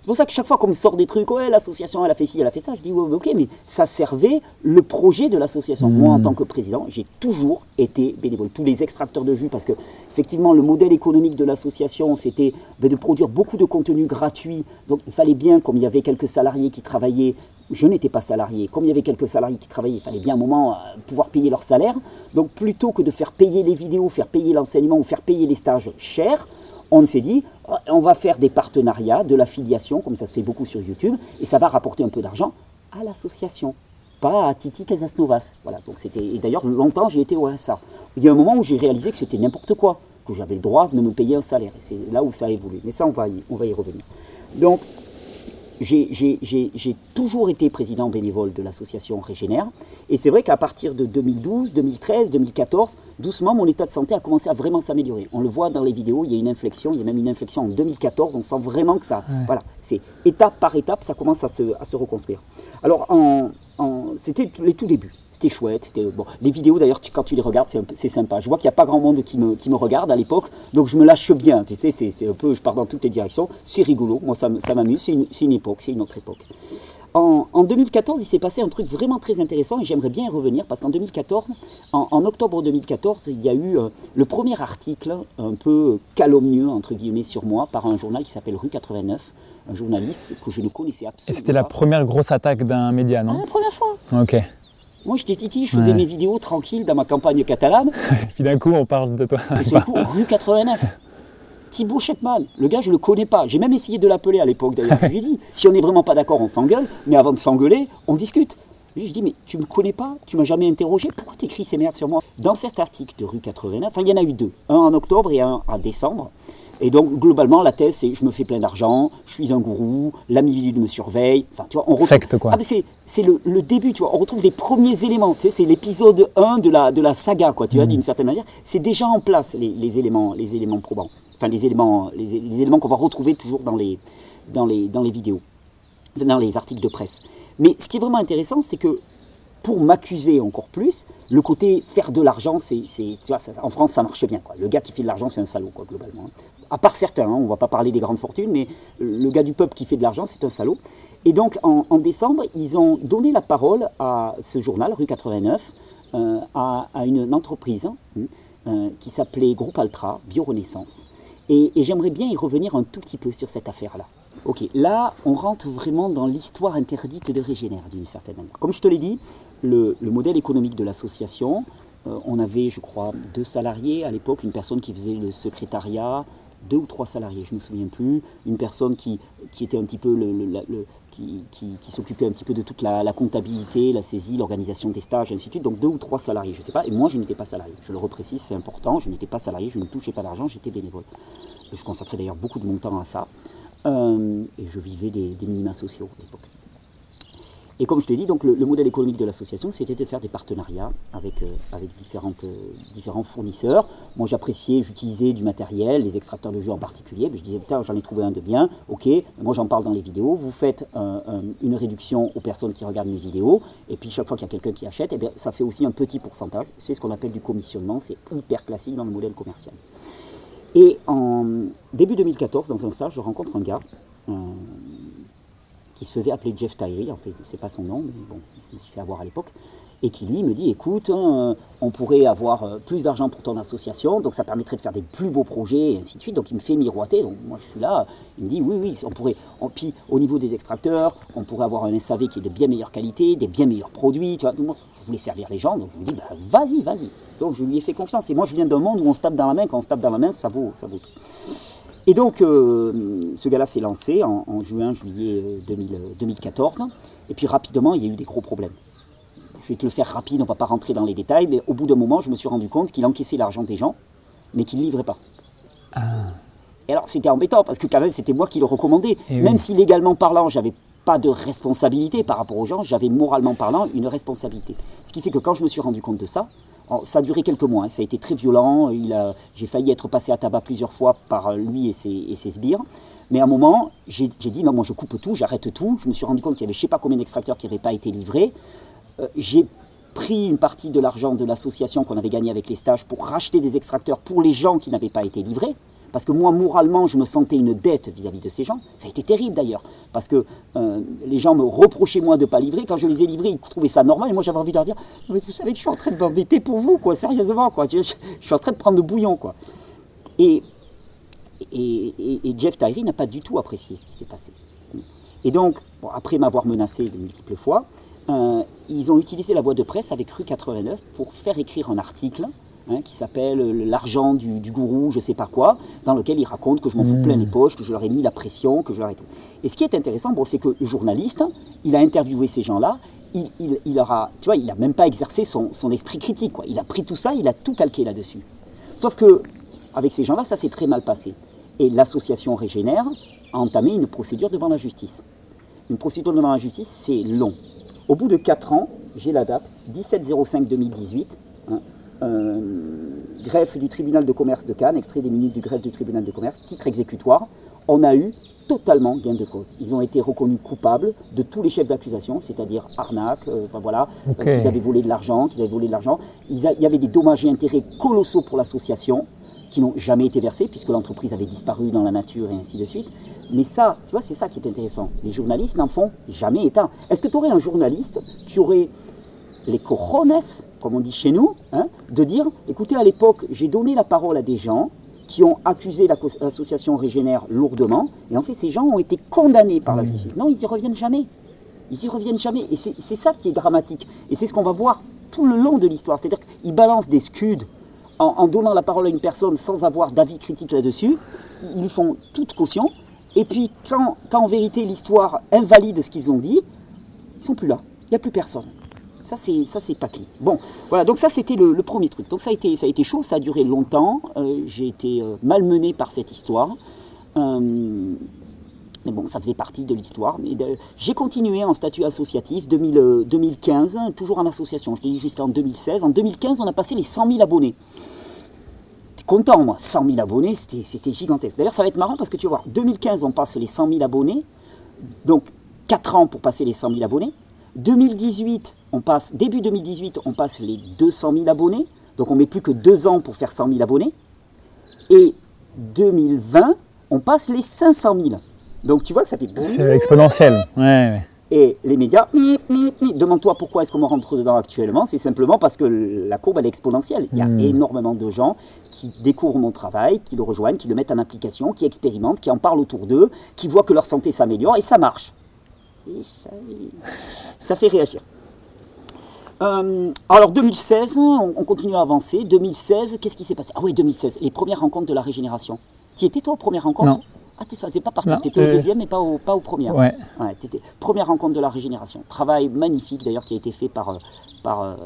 C'est pour ça que chaque fois qu'on me sort des trucs, ouais, l'association, elle a fait ci, elle a fait ça, je dis, ouais, ok, mais ça servait le projet de l'association. Moi, en hmm. tant que président, j'ai toujours été bénévole. Tous les extracteurs de jus, parce que, effectivement, le modèle économique de l'association, c'était ben, de produire beaucoup de contenu gratuit. Donc, il fallait bien, comme il y avait quelques salariés qui travaillaient, je n'étais pas salarié, comme il y avait quelques salariés qui travaillaient, il fallait bien un moment euh, pouvoir payer leur salaire. Donc, plutôt que de faire payer les vidéos, faire payer l'enseignement ou faire payer les stages chers, on s'est dit, on va faire des partenariats, de l'affiliation, comme ça se fait beaucoup sur YouTube, et ça va rapporter un peu d'argent à l'association, pas à Titi Casasnovas. Voilà, donc c'était, et d'ailleurs, longtemps, j'ai été au RSA. Il y a un moment où j'ai réalisé que c'était n'importe quoi, que j'avais le droit de me payer un salaire, et c'est là où ça a évolué. Mais ça, on va y, on va y revenir. Donc, j'ai toujours été président bénévole de l'association Régénère. Et c'est vrai qu'à partir de 2012, 2013, 2014, doucement, mon état de santé a commencé à vraiment s'améliorer. On le voit dans les vidéos, il y a une inflexion, il y a même une inflexion en 2014. On sent vraiment que ça. Voilà, c'est étape par étape, ça commence à se, à reconstruire. Alors, c'était les tout débuts. C'était chouette. Les vidéos, d'ailleurs, quand tu les regardes, c'est sympa. Je vois qu'il n'y a pas grand monde qui me, regarde à l'époque, donc je me lâche bien. Tu sais, c'est un peu, je pars dans toutes les directions. C'est rigolo. Moi, ça, m'amuse. C'est une, époque, c'est une autre époque. En, en 2014, il s'est passé un truc vraiment très intéressant et j'aimerais bien y revenir parce qu'en 2014, en, octobre 2014, il y a eu euh, le premier article un peu calomnieux, entre guillemets, sur moi par un journal qui s'appelle Rue 89 un journaliste que je ne connaissais absolument pas. Et c'était la première grosse attaque d'un média, non ah, La première fois. Ok. Moi, j'étais titi, je faisais mes vidéos tranquilles dans ma campagne catalane. Puis d'un coup, on parle de toi. Et coup, rue 89. Thibaut Shepman, le gars, je le connais pas. J'ai même essayé de l'appeler à l'époque d'ailleurs. Je lui ai dit, si on n'est vraiment pas d'accord, on s'engueule, mais avant de s'engueuler, on discute. Je lui dit, mais tu me connais pas Tu m'as jamais interrogé Pourquoi tu écris ces merdes sur moi? Dans cet article de rue 89, enfin, il y en a eu deux. Un en octobre et un en décembre. Et donc, globalement, la thèse, c'est je me fais plein d'argent, je suis un gourou, l'ami me surveille. Enfin, tu vois, on retrouve... Secte, quoi. Ah, c'est, le, le, début, tu vois. On retrouve les premiers éléments. Tu sais, c'est l'épisode 1 de la, de la saga, quoi, tu vois, d'une certaine manière. C'est déjà en place, les, les, éléments, les éléments probants. Enfin, les éléments, les, les éléments qu'on va retrouver toujours dans les, dans, les, dans les vidéos, dans les articles de presse. Mais ce qui est vraiment intéressant, c'est que pour m'accuser encore plus, le côté faire de l'argent, c'est, en France, ça marche bien. Quoi. Le gars qui fait de l'argent, c'est un salaud, quoi, globalement. À part certains, hein, on ne va pas parler des grandes fortunes, mais le gars du peuple qui fait de l'argent, c'est un salaud. Et donc, en, décembre, ils ont donné la parole à ce journal, rue 89, euh, à, une entreprise hein, euh, qui s'appelait Groupe Altra, Biorenaissance. Et, et j'aimerais bien y revenir un tout petit peu sur cette affaire-là. Ok, là, on rentre vraiment dans l'histoire interdite de Régénère, d'une certaine manière. Comme je te l'ai dit, le, modèle économique de l'association, euh, on avait, je crois, deux salariés à l'époque, une personne qui faisait le secrétariat, deux ou trois salariés, je ne me souviens plus, une personne qui, était un petit qui, s'occupait un petit peu de toute la, comptabilité, la saisie, l'organisation des stages, ainsi de suite. Donc deux ou trois salariés, je ne sais pas. Et moi, je n'étais pas salarié. Je le reprécise, c'est important. Je n'étais pas salarié, je ne touchais pas d'argent, j'étais bénévole. Je consacrais d'ailleurs beaucoup de mon temps à ça. Euh, et je vivais des, minima sociaux à l'époque. Et comme je te dis, donc le, modèle économique de l'association, c'était de faire des partenariats avec, euh, avec différentes, euh, différents fournisseurs. Moi, j'appréciais, j'utilisais du matériel, les extracteurs de jeux en particulier. je disais, putain, j'en ai trouvé un de bien, ok, moi j'en parle dans les vidéos. Vous faites une réduction aux personnes qui regardent mes vidéos. Et puis, chaque fois qu'il y a quelqu'un qui achète, eh bien, ça fait aussi un petit pourcentage. C'est ce qu'on appelle du commissionnement. C'est hyper classique dans le modèle commercial. Et en début 2014, dans un stage, je rencontre un gars qui se faisait appeler Jeff Tyree, en fait, c'est pas son nom, mais bon, je me suis fait avoir à l'époque, et qui lui me dit écoute, hein, on pourrait avoir euh, plus d'argent pour ton association, donc ça permettrait de faire des plus beaux projets, et ainsi de suite. Donc il me fait miroiter, donc moi je suis là, il me dit oui, oui, on pourrait, puis au niveau des extracteurs, on pourrait avoir un SAV qui est de bien meilleure qualité, des bien meilleurs produits, tu vois. moi, je voulais servir les gens, donc je me dis bah, vas-y, vas-y. Donc je lui ai fait confiance. Et moi je viens d'un monde où on se tape dans la main, quand on se tape dans la main, ça vaut, ça vaut tout. Et donc, euh, ce gars-là s'est lancé en, juin, juillet 2014. Euh, et puis rapidement, il y a eu des gros problèmes. Je vais te le faire rapide, on ne va pas rentrer dans les détails, mais au bout d'un moment, je me suis rendu compte qu'il encaissait l'argent des gens, mais qu'il ne livrait pas. Ah. Et alors, c'était embêtant, parce que quand même, c'était moi qui le recommandais. Eh même si légalement parlant, j'avais pas de responsabilité par rapport aux gens, j'avais moralement parlant une responsabilité. Ce qui fait que quand je me suis rendu compte de ça, ça a duré quelques mois, hein. ça a été très violent. J'ai failli être passé à tabac plusieurs fois par lui et ses, sbires. Mais à un moment, j'ai dit non, moi je coupe tout, j'arrête tout. Je me suis rendu compte qu'il y avait je ne sais pas combien d'extracteurs qui n'avaient pas été livrés. Euh, j'ai pris une partie de l'argent de l'association qu'on avait gagné avec les stages pour racheter des extracteurs pour les gens qui n'avaient pas été livrés. Parce que moi, moralement, je me sentais une dette vis-à-vis de ces gens. Ça a été terrible d'ailleurs. Parce que euh, les gens me reprochaient moi de ne pas livrer. Quand je les ai livrés, ils trouvaient ça normal. Et moi, j'avais envie de leur dire Mais vous savez que je suis en train de m'endetter pour vous, quoi, sérieusement. Quoi. Je, suis en train de prendre le bouillon. Quoi. Et, et, Jeff Tyree n'a pas du tout apprécié ce qui s'est passé. Et donc, après m'avoir menacé de multiples fois, euh, ils ont utilisé la voie de presse avec Rue 89 pour faire écrire un article Hein, qui s'appelle euh, L'argent du, gourou, je sais pas quoi, dans lequel il raconte que je m'en fous plein les hmm. poches, que je leur ai mis la pression, que je leur ai tout. Et ce qui est intéressant, bon, c'est que le journaliste, il a interviewé ces gens-là, il, il, il aura, tu vois, il n'a même pas exercé son, son, esprit critique, quoi. Il a pris tout ça, il a tout calqué là-dessus. Sauf que, avec ces gens-là, ça s'est très mal passé. Et l'association Régénère a entamé une procédure devant la justice. Une procédure devant la justice, c'est long. Au bout de 4 ans, j'ai la date, 17-05-2018, euh, greffe du tribunal de commerce de Cannes, extrait des minutes du greffe du tribunal de commerce, titre exécutoire, on a eu totalement gain de cause. Ils ont été reconnus coupables de tous les chefs d'accusation, c'est-à-dire arnaque, euh, enfin voilà, euh, qu'ils avaient volé de l'argent, qu'ils avaient volé de l'argent. Il y avait des dommages et intérêts colossaux pour l'association qui n'ont jamais été versés puisque l'entreprise avait disparu dans la nature et ainsi de suite. Mais ça, tu vois, c'est ça qui est intéressant. Les journalistes n'en font jamais état. Est-ce que tu aurais un journaliste qui aurait les cojones, comme on dit chez nous, hein, de dire, écoutez, à l'époque, j'ai donné la parole à des gens qui ont accusé l'association Régénère lourdement, et en fait, ces gens ont été condamnés par la mmh. justice. Non, ils n'y reviennent jamais. Ils n'y reviennent jamais. Et c'est ça qui est dramatique. Et c'est ce qu'on va voir tout le long de l'histoire. C'est-à-dire qu'ils balancent des scuds en, donnant la parole à une personne sans avoir d'avis critique là-dessus. Ils font toute caution. Et puis, quand, quand en vérité l'histoire invalide ce qu'ils ont dit, ils sont plus là. Il n'y a plus personne. Ça, c'est, ça, c'est pas clean. Bon, voilà, donc ça, c'était le, premier truc. Donc ça a, été, ça a été chaud, ça a duré longtemps. Euh, j'ai été euh, malmené par cette histoire. Euh, mais bon, ça faisait partie de l'histoire. Mais j'ai continué en statut associatif 2015, toujours en association. Je l'ai dit jusqu'en 2016. En 2015, on a passé les 100 000 abonnés. T'es content, moi. 100 000 abonnés, c'était, c'était gigantesque. D'ailleurs, ça va être marrant parce que tu vas voir, 2015, on passe les 100 000 abonnés. Donc, 4 ans pour passer les 100 000 abonnés. 2018, on passe, début 2018, on passe les 200 000 abonnés. Donc on met plus que 2 ans pour faire 100 000 abonnés. Et 2020, on passe les 500 000. Donc tu vois que ça fait... C'est exponentiel. Et les médias, demande-toi pourquoi est-ce qu'on me rentre dedans actuellement. C'est simplement parce que la courbe elle est exponentielle. Il y a hmm. énormément de gens qui découvrent mon travail, qui le rejoignent, qui le mettent en application, qui expérimentent, qui en parlent autour d'eux, qui voient que leur santé s'améliore et ça marche. Et ça fait réagir. Euh, alors 2016, on, continue à avancer. 2016, qu'est-ce qui s'est passé? Ah oui, 2016, les premières rencontres de la régénération. Qui étais toi aux premières rencontres? Non. Ah, tu n'es pas parti, tu étais au deuxième mais pas, au, pas aux premières. Ouais. première rencontre de la régénération. Travail magnifique d'ailleurs qui a été fait par, euh, par, euh,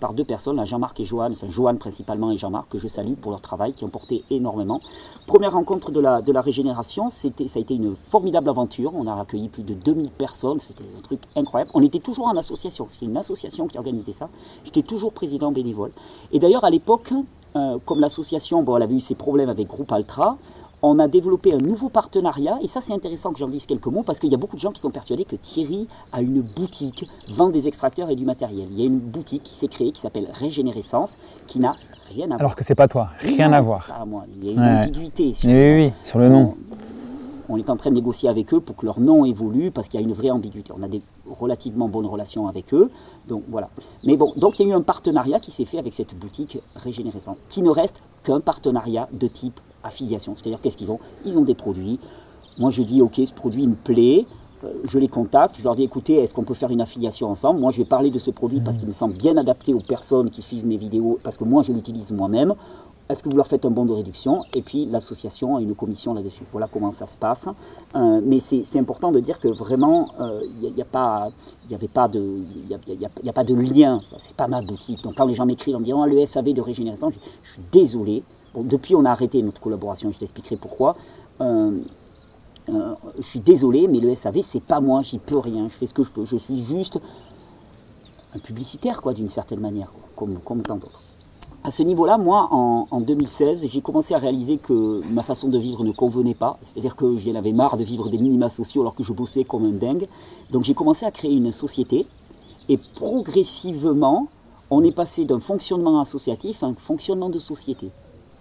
par deux personnes, Jean-Marc et Joanne, enfin Joanne principalement et Jean-Marc, que je salue pour leur travail, qui ont porté énormément. Première rencontre de la, régénération, ça a été une formidable aventure. On a accueilli plus de 2000 personnes, c'était un truc incroyable. On était toujours en association, c'est une association qui organisait ça. J'étais toujours président bénévole. Et d'ailleurs, à l'époque, euh, comme l'association, elle avait eu ses problèmes avec Groupe Altra, on a développé un nouveau partenariat, et ça c'est intéressant que j'en dise quelques mots, parce qu'il y a beaucoup de gens qui sont persuadés que Thierry a une boutique, vend des extracteurs et du matériel. Il y a une boutique qui s'est créée, qui s'appelle Régénérescence, qui n'a rien à voir. Alors que c'est pas toi, rien, à voir. moi. Il y a une ambiguïté sur, oui, oui, sur le nom. On, est en train de négocier avec eux pour que leur nom évolue, parce qu'il y a une vraie ambiguïté. On a des relativement bonnes relations avec eux, donc voilà. Mais bon, donc il y a eu un partenariat qui s'est fait avec cette boutique Régénérescence, qui ne reste qu'un partenariat de type affiliation. C'est-à-dire qu'est-ce qu'ils ont? Ils ont des produits. Moi je dis ok ce produit me plaît, euh, je les contacte, je leur dis écoutez, est-ce qu'on peut faire une affiliation ensemble? Moi je vais parler de ce produit parce qu'il me semble bien adapté aux personnes qui suivent mes vidéos, parce que moi je l'utilise moi-même. Est-ce que vous leur faites un bon de réduction? Et puis l'association a une commission là-dessus. Voilà comment ça se passe. Euh, mais c'est important de dire que vraiment, il euh, n'y a, il avait pas de, il lien. C'est pas ma boutique. Donc quand les gens m'écrivent en me disant ah, le SAV de Régénération, je suis désolé depuis, on a arrêté notre collaboration, je t'expliquerai pourquoi. Euh, euh, je suis désolé, mais le SAV, c'est pas moi, j'y peux rien, je fais ce que je peux. Je suis juste un publicitaire, quoi, d'une certaine manière, comme, tant d'autres. À ce niveau-là, moi, en, 2016, j'ai commencé à réaliser que ma façon de vivre ne convenait pas. C'est-à-dire que j'en avais marre de vivre des minima sociaux alors que je bossais comme un dingue. Donc j'ai commencé à créer une société. Et progressivement, on est passé d'un fonctionnement associatif à un fonctionnement de société.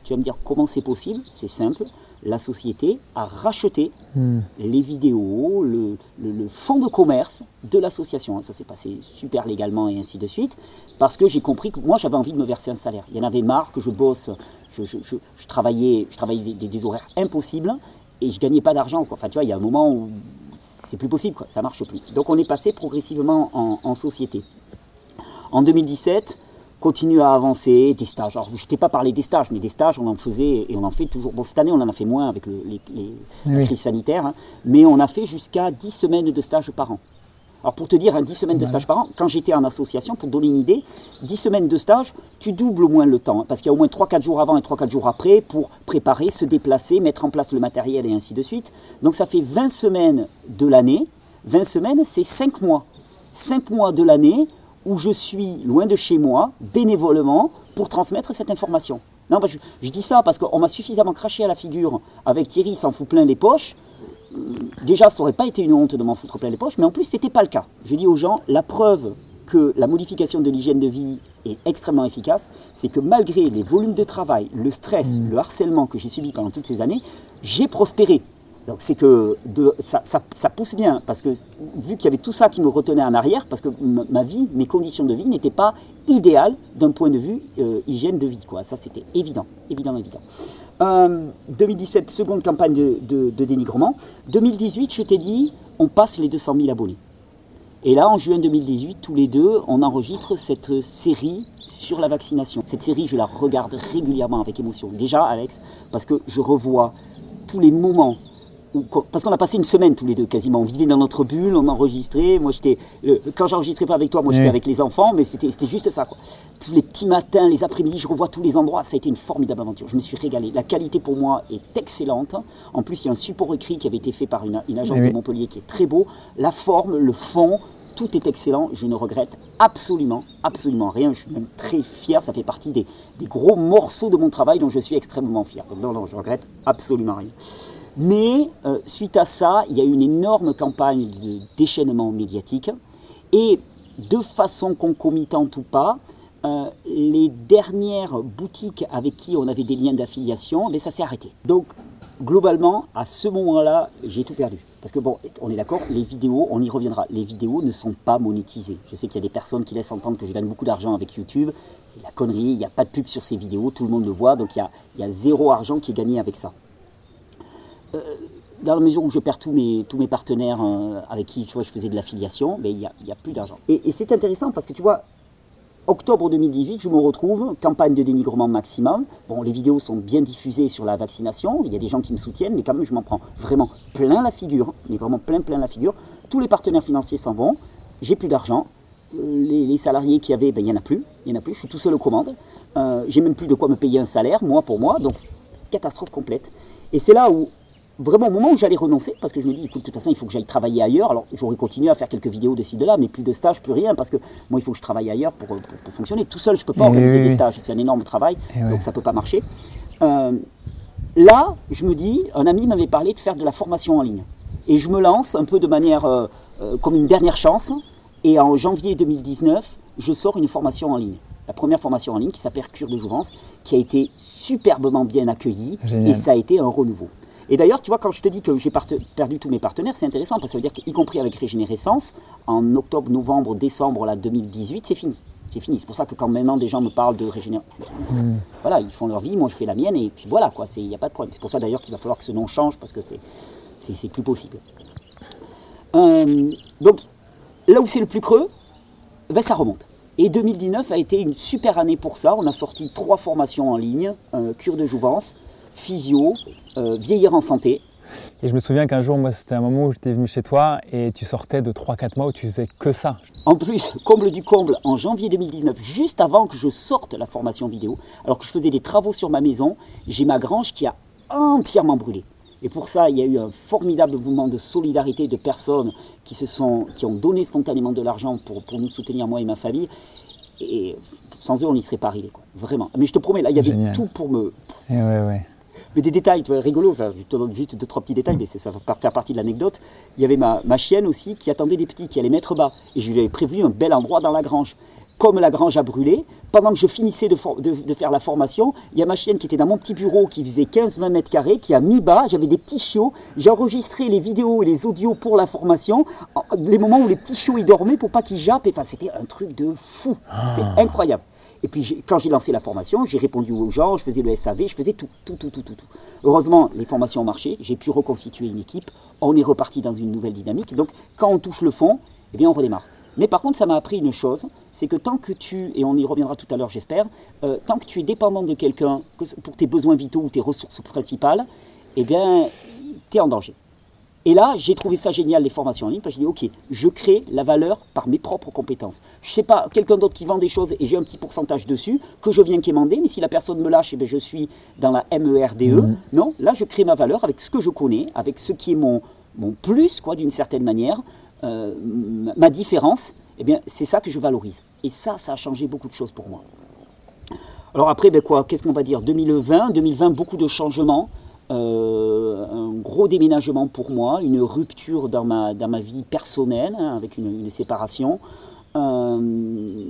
Tu vas me dire comment c'est possible C'est simple. La société a racheté hmm. les vidéos, le, fonds de commerce de l'association. Ça s'est passé super légalement et ainsi de suite. Parce que j'ai compris que moi j'avais envie de me verser un salaire. Il y en avait marre que je bosse, je, travaillais, je travaillais des, horaires impossibles et je gagnais pas d'argent. Enfin tu vois, il y a un moment où c'est plus possible, quoi, ça marche plus. Donc on est passé progressivement en, en société. En 2017, continue à avancer, des stages. Alors, je t'ai pas parlé des stages, mais des stages, on en faisait et on en fait toujours. Bon, cette année, on en a fait moins avec les, les, crises sanitaires, hein, mais on a fait jusqu'à 10 semaines de stages par an. Alors, pour te dire, hein, 10 semaines de stage par an, quand j'étais en association, pour te donner une idée, 10 semaines de stage, tu doubles au moins le temps, hein, parce qu'il y a au moins 3-4 jours avant et 3-4 jours après pour préparer, se déplacer, mettre en place le matériel et ainsi de suite. Donc, ça fait 20 semaines de l'année. 20 semaines, c'est 5 mois. 5 mois de l'année où je suis loin de chez moi, bénévolement, pour transmettre cette information. Non, je, dis ça parce qu'on m'a suffisamment craché à la figure avec Thierry, s'en fout plein les poches. Déjà, ça n'aurait pas été une honte de m'en foutre plein les poches, mais en plus, ce n'était pas le cas. Je dis aux gens, la preuve que la modification de l'hygiène de vie est extrêmement efficace, c'est que malgré les volumes de travail, le stress, mmh. le harcèlement que j'ai subi pendant toutes ces années, j'ai prospéré. Donc c'est que ça, pousse bien, parce que vu qu'il y avait tout ça qui me retenait en arrière, parce que ma vie, mes conditions de vie n'étaient pas idéales d'un point de vue euh, hygiène de vie. Quoi. Ça c'était évident, évident, évident. 2017, euh, seconde campagne de, dénigrement. 2018, je t'ai dit, on passe les 200 000 abonnés. Et là, en juin 2018, tous les deux, on enregistre cette série sur la vaccination. Cette série, je la regarde régulièrement avec émotion. Déjà, Alex, parce que je revois tous les moments parce qu'on a passé une semaine tous les deux quasiment. On vivait dans notre bulle, on enregistrait. Moi, j'étais, quand j'enregistrais pas avec toi, moi j'étais avec les enfants, mais c'était, juste ça. Quoi. Tous les petits matins, les après-midi, je revois tous les endroits. Ça a été une formidable aventure. Je me suis régalé. La qualité pour moi est excellente. En plus, il y a un support écrit qui avait été fait par une, agence de Montpellier qui est très beau. La forme, le fond, tout est excellent. Je ne regrette absolument, absolument rien. Je suis même très fier. Ça fait partie des, des gros morceaux de mon travail dont je suis extrêmement fier. Donc non, non, je regrette absolument rien. Mais euh, suite à ça, il y a eu une énorme campagne de déchaînement médiatique. Et de façon concomitante ou pas, euh, les dernières boutiques avec qui on avait des liens d'affiliation, mais ben, ça s'est arrêté. Donc globalement, à ce moment-là, j'ai tout perdu. Parce que bon, on est d'accord, les vidéos, on y reviendra, les vidéos ne sont pas monétisées. Je sais qu'il y a des personnes qui laissent entendre que je gagne beaucoup d'argent avec YouTube. La connerie, il n'y a pas de pub sur ces vidéos, tout le monde le voit, donc il il y a zéro argent qui est gagné avec ça. Euh, dans la mesure où je perds tous mes, partenaires euh, avec qui tu vois, je faisais de l'affiliation, il n'y a, a, plus d'argent. Et, c'est intéressant parce que tu vois, octobre 2018, je me retrouve, campagne de dénigrement maximum. Bon, les vidéos sont bien diffusées sur la vaccination, il y a des gens qui me soutiennent, mais quand même, je m'en prends vraiment plein la figure, mais vraiment plein, plein la figure. Tous les partenaires financiers s'en vont, j'ai plus d'argent. Euh, les, salariés qui avaient, ben, il n'y en a plus, il y en a plus, je suis tout seul aux commandes. j'ai même plus de quoi me payer un salaire, moi pour moi, donc catastrophe complète. Et c'est là où vraiment au moment où j'allais renoncer, parce que je me dis, écoute, de toute façon, il faut que j'aille travailler ailleurs. Alors, j'aurais continué à faire quelques vidéos de ci, de là, mais plus de stages, plus rien, parce que moi, il faut que je travaille ailleurs pour, fonctionner. Tout seul, je ne peux pas organiser des stages, c'est un énorme travail, donc ça ne peut pas marcher. Euh, là, je me dis, un ami m'avait parlé de faire de la formation en ligne. Et je me lance un peu de manière euh, euh, comme une dernière chance. Et en janvier 2019, je sors une formation en ligne. La première formation en ligne qui s'appelle Cure de Jouvence, qui a été superbement bien accueillie. Et ça a été un renouveau. Et d'ailleurs, tu vois, quand je te dis que j'ai perdu tous mes partenaires, c'est intéressant parce que ça veut dire qu'y compris avec Régénérescence, en octobre, novembre, décembre là, 2018, c'est fini. C'est fini. C'est pour ça que quand maintenant des gens me parlent de Régénérescence, hmm. voilà, ils font leur vie, moi je fais la mienne et puis voilà, quoi, il n'y a pas de problème. C'est pour ça d'ailleurs qu'il va falloir que ce nom change parce que c'est plus possible. Euh, donc, là où c'est le plus creux, ben, ça remonte. Et 2019 a été une super année pour ça. On a sorti trois formations en ligne, euh, cure de jouvence, physio, euh, vieillir en santé. Et je me souviens qu'un jour, moi, c'était un moment où j'étais venu chez toi et tu sortais de 3-4 mois où tu faisais que ça. En plus, comble du comble, en janvier 2019, juste avant que je sorte la formation vidéo, alors que je faisais des travaux sur ma maison, j'ai ma grange qui a entièrement brûlé. Et pour ça, il y a eu un formidable mouvement de solidarité de personnes qui, se sont, qui ont donné spontanément de l'argent pour, pour nous soutenir, moi et ma famille. Et sans eux, on n'y serait pas arrivé. Quoi. Vraiment. Mais je te promets, là, il y avait tout pour me. Et ouais, ouais mais des détails, tu vois, rigolo, enfin, je te donne juste deux, trois petits détails, mais ça va faire partie de l'anecdote. Il y avait ma, chienne aussi qui attendait des petits, qui allait mettre bas. Et je lui avais prévu un bel endroit dans la grange. Comme la grange a brûlé, pendant que je finissais de, faire la formation, il y a ma chienne qui était dans mon petit bureau qui faisait 15-20 mètres carrés, qui a mis bas, j'avais des petits chiots, j'ai enregistré les vidéos et les audios pour la formation, les moments où les petits chiots y dormaient pour pas qu'ils jappent, enfin c'était un truc de fou, c'était ah. incroyable. Et puis quand j'ai lancé la formation, j'ai répondu aux gens, je faisais le SAV, je faisais tout, tout, tout, tout, tout. Heureusement, les formations ont marché, j'ai pu reconstituer une équipe, on est reparti dans une nouvelle dynamique. Donc quand on touche le fond, eh bien on redémarre. Mais par contre, ça m'a appris une chose, c'est que tant que tu, et on y reviendra tout à l'heure j'espère, euh, tant que tu es dépendant de quelqu'un pour tes besoins vitaux ou tes ressources principales, eh bien, tu es en danger. Et là, j'ai trouvé ça génial, les formations en ligne, parce que j'ai dit, OK, je crée la valeur par mes propres compétences. Je ne sais pas, quelqu'un d'autre qui vend des choses et j'ai un petit pourcentage dessus, que je viens quémander, mais si la personne me lâche, eh bien, je suis dans la MERDE. Mhm. Non, là, je crée ma valeur avec ce que je connais, avec ce qui est mon, mon plus, quoi, d'une certaine manière, euh, ma différence. Eh bien, c'est ça que je valorise. Et ça, ça a changé beaucoup de choses pour moi. Alors après, ben quoi, qu'est-ce qu'on va dire? 2020, 2020, beaucoup de changements. Euh, un gros déménagement pour moi, une rupture dans ma, dans ma vie personnelle, hein, avec une, séparation. Euh,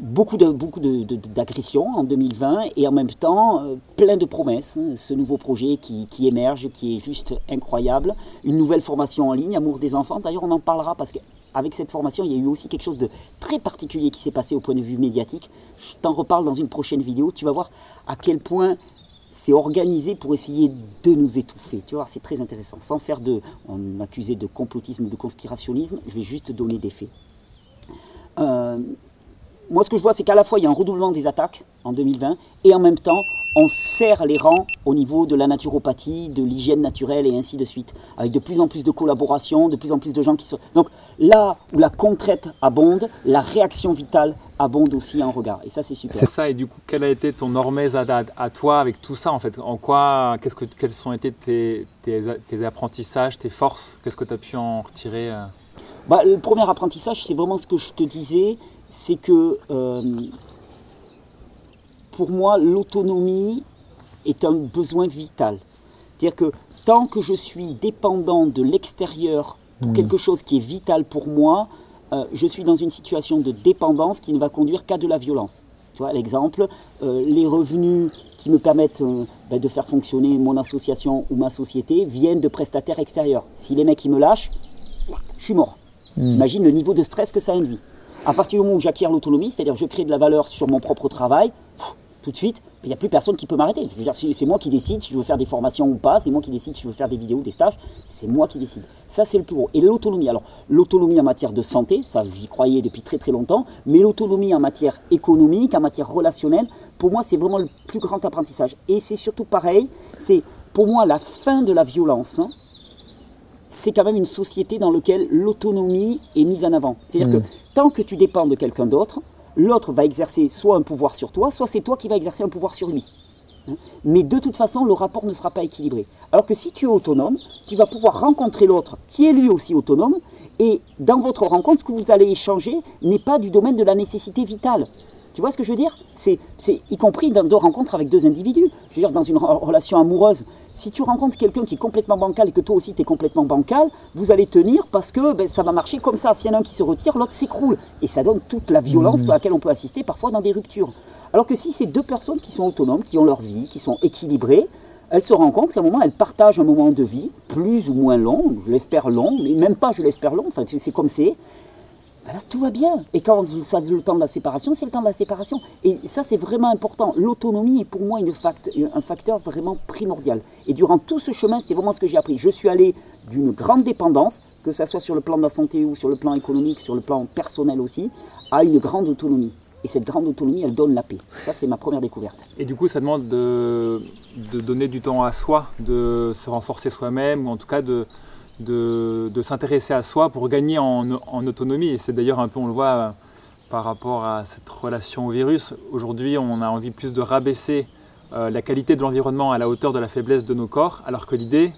beaucoup de beaucoup d'agressions en 2020 et en même temps euh, plein de promesses. Hein, ce nouveau projet qui, qui, émerge, qui est juste incroyable. Une nouvelle formation en ligne, Amour des enfants. D'ailleurs, on en parlera parce qu'avec cette formation, il y a eu aussi quelque chose de très particulier qui s'est passé au point de vue médiatique. Je t'en reparle dans une prochaine vidéo. Tu vas voir à quel point c'est organisé pour essayer de nous étouffer. Tu vois, c'est très intéressant. Sans faire de. On m'accusait de complotisme, de conspirationnisme, je vais juste donner des faits. Euh, moi, ce que je vois, c'est qu'à la fois, il y a un redoublement des attaques en 2020, et en même temps, on serre les rangs au niveau de la naturopathie, de l'hygiène naturelle et ainsi de suite, avec de plus en plus de collaboration, de plus en plus de gens qui sont... là où la contrainte abonde, la réaction vitale abonde aussi en regard. Et ça, c'est super. C'est ça. Et du coup, quel a été ton hormèse à, à, toi avec tout ça en fait? En quoi, qu'est-ce que, quels ont été tes, tes, apprentissages, tes forces? Qu'est-ce que tu as pu en retirer euh? bah, Le premier apprentissage, c'est vraiment ce que je te disais, c'est que euh, pour moi, l'autonomie est un besoin vital. C'est-à-dire que tant que je suis dépendant de l'extérieur pour hmm. quelque chose qui est vital pour moi, euh, je suis dans une situation de dépendance qui ne va conduire qu'à de la violence. Tu vois, l'exemple, euh, les revenus qui me permettent euh, ben, de faire fonctionner mon association ou ma société viennent de prestataires extérieurs. Si les mecs ils me lâchent, je suis mort. Hmm. Imagine le niveau de stress que ça induit. À partir du moment où j'acquiers l'autonomie, c'est-à-dire je crée de la valeur sur mon propre travail, tout de suite, il n'y a plus personne qui peut m'arrêter. Je veux dire, c'est moi qui décide si je veux faire des formations ou pas, c'est moi qui décide si je veux faire des vidéos, des stages, c'est moi qui décide. Ça, c'est le plus gros. Et l'autonomie, alors l'autonomie en matière de santé, ça j'y croyais depuis très très longtemps, mais l'autonomie en matière économique, en matière relationnelle, pour moi, c'est vraiment le plus grand apprentissage. Et c'est surtout pareil, c'est pour moi la fin de la violence. Hein. c'est quand même une société dans laquelle l'autonomie est mise en avant. C'est-à-dire que mmh. tant que tu dépends de quelqu'un d'autre, l'autre va exercer soit un pouvoir sur toi, soit c'est toi qui vas exercer un pouvoir sur lui. Hein. Mais de toute façon, le rapport ne sera pas équilibré. Alors que si tu es autonome, tu vas pouvoir rencontrer l'autre qui est lui aussi autonome, et dans votre rencontre, ce que vous allez échanger n'est pas du domaine de la nécessité vitale. Tu vois ce que je veux dire? C'est, y compris dans deux rencontres avec deux individus. Je veux dire, dans une relation amoureuse, si tu rencontres quelqu'un qui est complètement bancal et que toi aussi tu es complètement bancal, vous allez tenir parce que ben, ça va marcher comme ça. S'il y en a un qui se retire, l'autre s'écroule. Et ça donne toute la violence mmh. à laquelle on peut assister parfois dans des ruptures. Alors que si c'est deux personnes qui sont autonomes, qui ont leur vie, qui sont équilibrées, elles se rencontrent, à un moment, elles partagent un moment de vie, plus ou moins long, je l'espère long, mais même pas je l'espère long, enfin c'est comme c'est, là, tout va bien. Et quand ça le temps de la séparation, c'est le temps de la séparation. Et ça, c'est vraiment important. L'autonomie est pour moi une un facteur vraiment primordial. Et durant tout ce chemin, c'est vraiment ce que j'ai appris. Je suis allé d'une grande dépendance, que ce soit sur le plan de la santé ou sur le plan économique, sur le plan personnel aussi, à une grande autonomie. Et cette grande autonomie, elle donne la paix. Ça, c'est ma première découverte. Et du coup, ça demande de, de donner du temps à soi, de se renforcer soi-même, ou en tout cas de, de, s'intéresser à soi pour gagner en, autonomie. Et c'est d'ailleurs un peu, on le voit euh, par rapport à cette relation au virus. Aujourd'hui, on a envie plus de rabaisser euh, la qualité de l'environnement à la hauteur de la faiblesse de nos corps, alors que l'idée,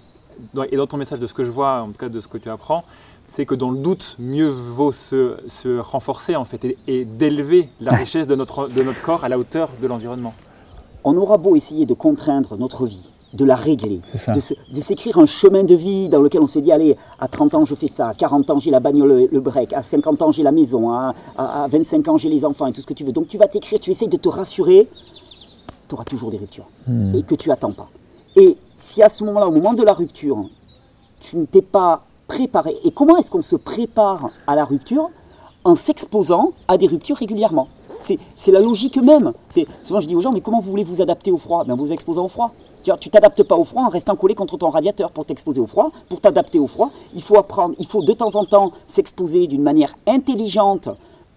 et dans ton message de ce que je vois, en tout cas de ce que tu apprends, c'est que dans le doute, mieux vaut se, renforcer en fait et, d'élever la richesse de notre, de notre corps à la hauteur de l'environnement. On aura beau essayer de contraindre notre vie, de la régler, de s'écrire un chemin de vie dans lequel on se dit, allez, à 30 ans je fais ça, à 40 ans j'ai la bagnole, le break, à 50 ans j'ai la maison, à, 25 ans j'ai les enfants et tout ce que tu veux. Donc tu vas t'écrire, tu essayes de te rassurer, tu auras toujours des ruptures hmm. et que tu attends pas. Et si à ce moment-là, au moment de la rupture, tu ne t'es pas préparé, et comment est-ce qu'on se prépare à la rupture? En s'exposant à des ruptures régulièrement. C'est la logique même. Souvent je dis aux gens, mais comment vous voulez vous adapter au froid? Ben, Vous exposez au froid. Tu t'adaptes pas au froid en restant collé contre ton radiateur pour t'exposer au froid. Pour t'adapter au froid, il faut apprendre, il faut de temps en temps s'exposer d'une manière intelligente,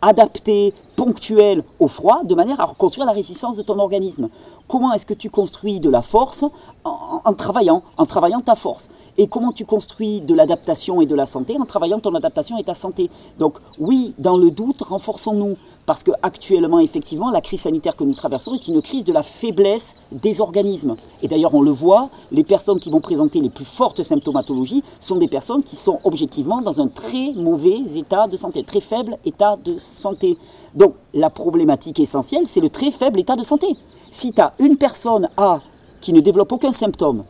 adaptée, ponctuelle au froid, de manière à reconstruire la résistance de ton organisme. Comment est-ce que tu construis de la force? En, travaillant, en travaillant ta force Et comment tu construis de l'adaptation et de la santé en travaillant ton adaptation et ta santé Donc oui, dans le doute, renforçons-nous. Parce qu'actuellement, effectivement, la crise sanitaire que nous traversons est une crise de la faiblesse des organismes. Et d'ailleurs, on le voit, les personnes qui vont présenter les plus fortes symptomatologies sont des personnes qui sont objectivement dans un très mauvais état de santé, très faible état de santé. Donc, la problématique essentielle, c'est le très faible état de santé. Si tu as une personne A qui ne développe aucun symptôme,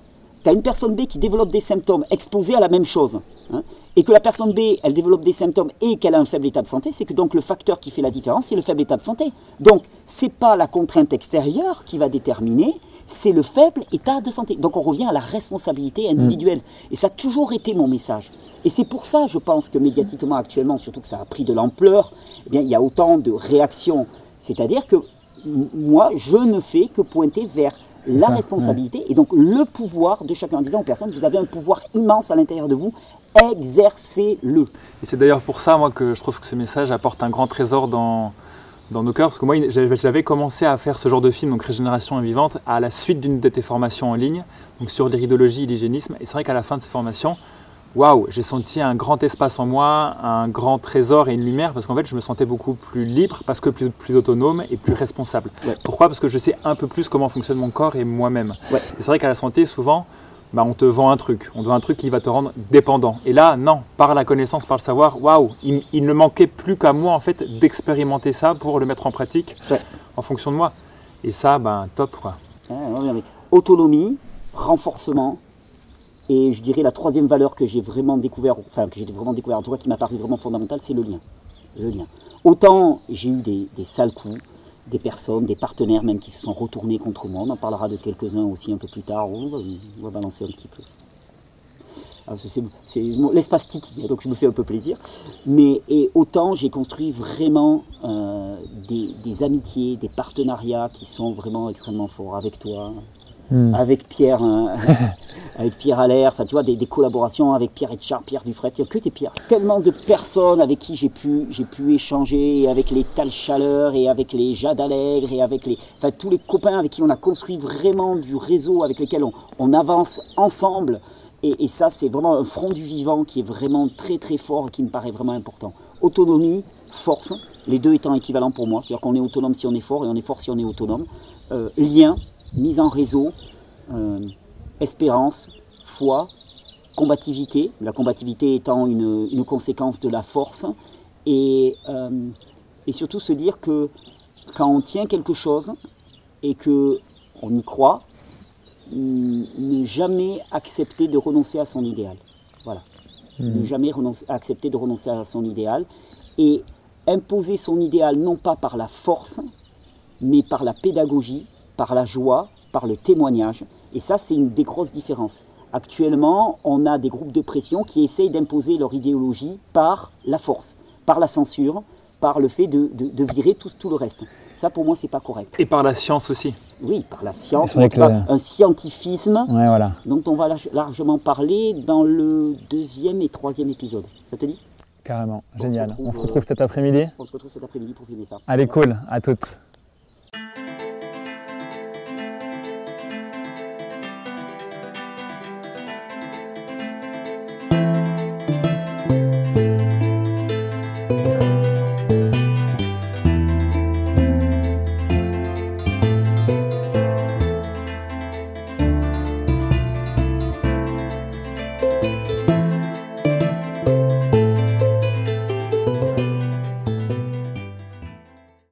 tu as une personne B qui développe des symptômes exposés à la même chose, hein, et que la personne B, elle développe des symptômes et qu'elle a un faible état de santé, c'est que donc le facteur qui fait la différence, c'est le faible état de santé. Donc, ce n'est pas la contrainte extérieure qui va déterminer, c'est le faible état de santé. Donc, on revient à la responsabilité individuelle. Mm. Et ça a toujours été mon message. Et c'est pour ça, je pense, que médiatiquement actuellement, surtout que ça a pris de l'ampleur, eh bien, il y a autant de réactions. C'est-à-dire que moi, je ne fais que pointer vers la responsabilité et donc le pouvoir de chacun en disant aux personnes, vous avez un pouvoir immense à l'intérieur de vous, exercez-le. Et c'est d'ailleurs pour ça, moi, que je trouve que ce message apporte un grand trésor dans, dans nos cœurs. Parce que moi, j'avais commencé à faire ce genre de film, donc Régénération Vivante, à la suite d'une de tes formations en ligne, donc sur l'iridologie et l'hygiénisme. Et c'est vrai qu'à la fin de ces formations, waouh, j'ai senti un grand espace en moi, un grand trésor et une lumière, parce qu'en fait, je me sentais beaucoup plus libre, parce que plus, plus autonome et plus responsable. Pourquoi? Parce que je sais un peu plus comment fonctionne mon corps et moi-même. Et c'est vrai qu'à la santé, souvent, bah, on te vend un truc, on te vend un truc qui va te rendre dépendant. Et là, non, par la connaissance, par le savoir, waouh, il, ne manquait plus qu'à moi, en fait, d'expérimenter ça pour le mettre en pratique en fonction de moi. Et ça, ben, top, quoi. Autonomie, renforcement, et je dirais la troisième valeur que j'ai vraiment découvert, enfin que j'ai vraiment découvert en tout cas qui m'a paru vraiment fondamentale, c'est le lien. Le lien. Autant j'ai eu des, sales coups, des personnes, des partenaires même qui se sont retournés contre moi. On en parlera de quelques-uns aussi un peu plus tard. On va, balancer un petit peu. Ah, c'est l'espace Titi, hein, donc je me fais un peu plaisir. Mais et autant j'ai construit vraiment euh, des, des, amitiés, des partenariats qui sont vraiment extrêmement forts avec toi, Hmm. avec Pierre, hein, avec Pierre Allaire, enfin tu vois, des, collaborations avec Pierre Etchard, Pierre Dufresne, il n'y a que des Pierre. Tellement de personnes avec qui j'ai pu, j'ai pu échanger, avec les Tal Chaleur et avec les Jade Allègre et avec les, enfin tous les copains avec qui on a construit vraiment du réseau avec lequel on, avance ensemble. Et, et ça, c'est vraiment un front du vivant qui est vraiment très très fort et qui me paraît vraiment important. Autonomie, force, les deux étant équivalents pour moi, c'est-à-dire qu'on est autonome si on est fort et on est fort si on est autonome. Euh, lien, mise en réseau, euh, espérance, foi, combativité, la combativité étant une, conséquence de la force, et, euh, et, surtout se dire que quand on tient quelque chose et que on y croit, ne jamais accepter de renoncer à son idéal. Voilà. Mmh. Ne jamais renoncer, accepter de renoncer à son idéal et imposer son idéal non pas par la force, mais par la pédagogie, par la joie, par le témoignage. Et ça, c'est une des grosses différences. Actuellement, on a des groupes de pression qui essayent d'imposer leur idéologie par la force, par la censure, par le fait de, virer tout, tout, le reste. Ça, pour moi, c'est pas correct. Et par la science aussi. Oui, par la science. Un scientifisme voilà. dont on va largement parler dans le deuxième et troisième épisode. Ça te dit? Carrément, génial. on se retrouve cet après-midi? On se retrouve cet après-midi pour filmer ça. Allez, cool, à toutes.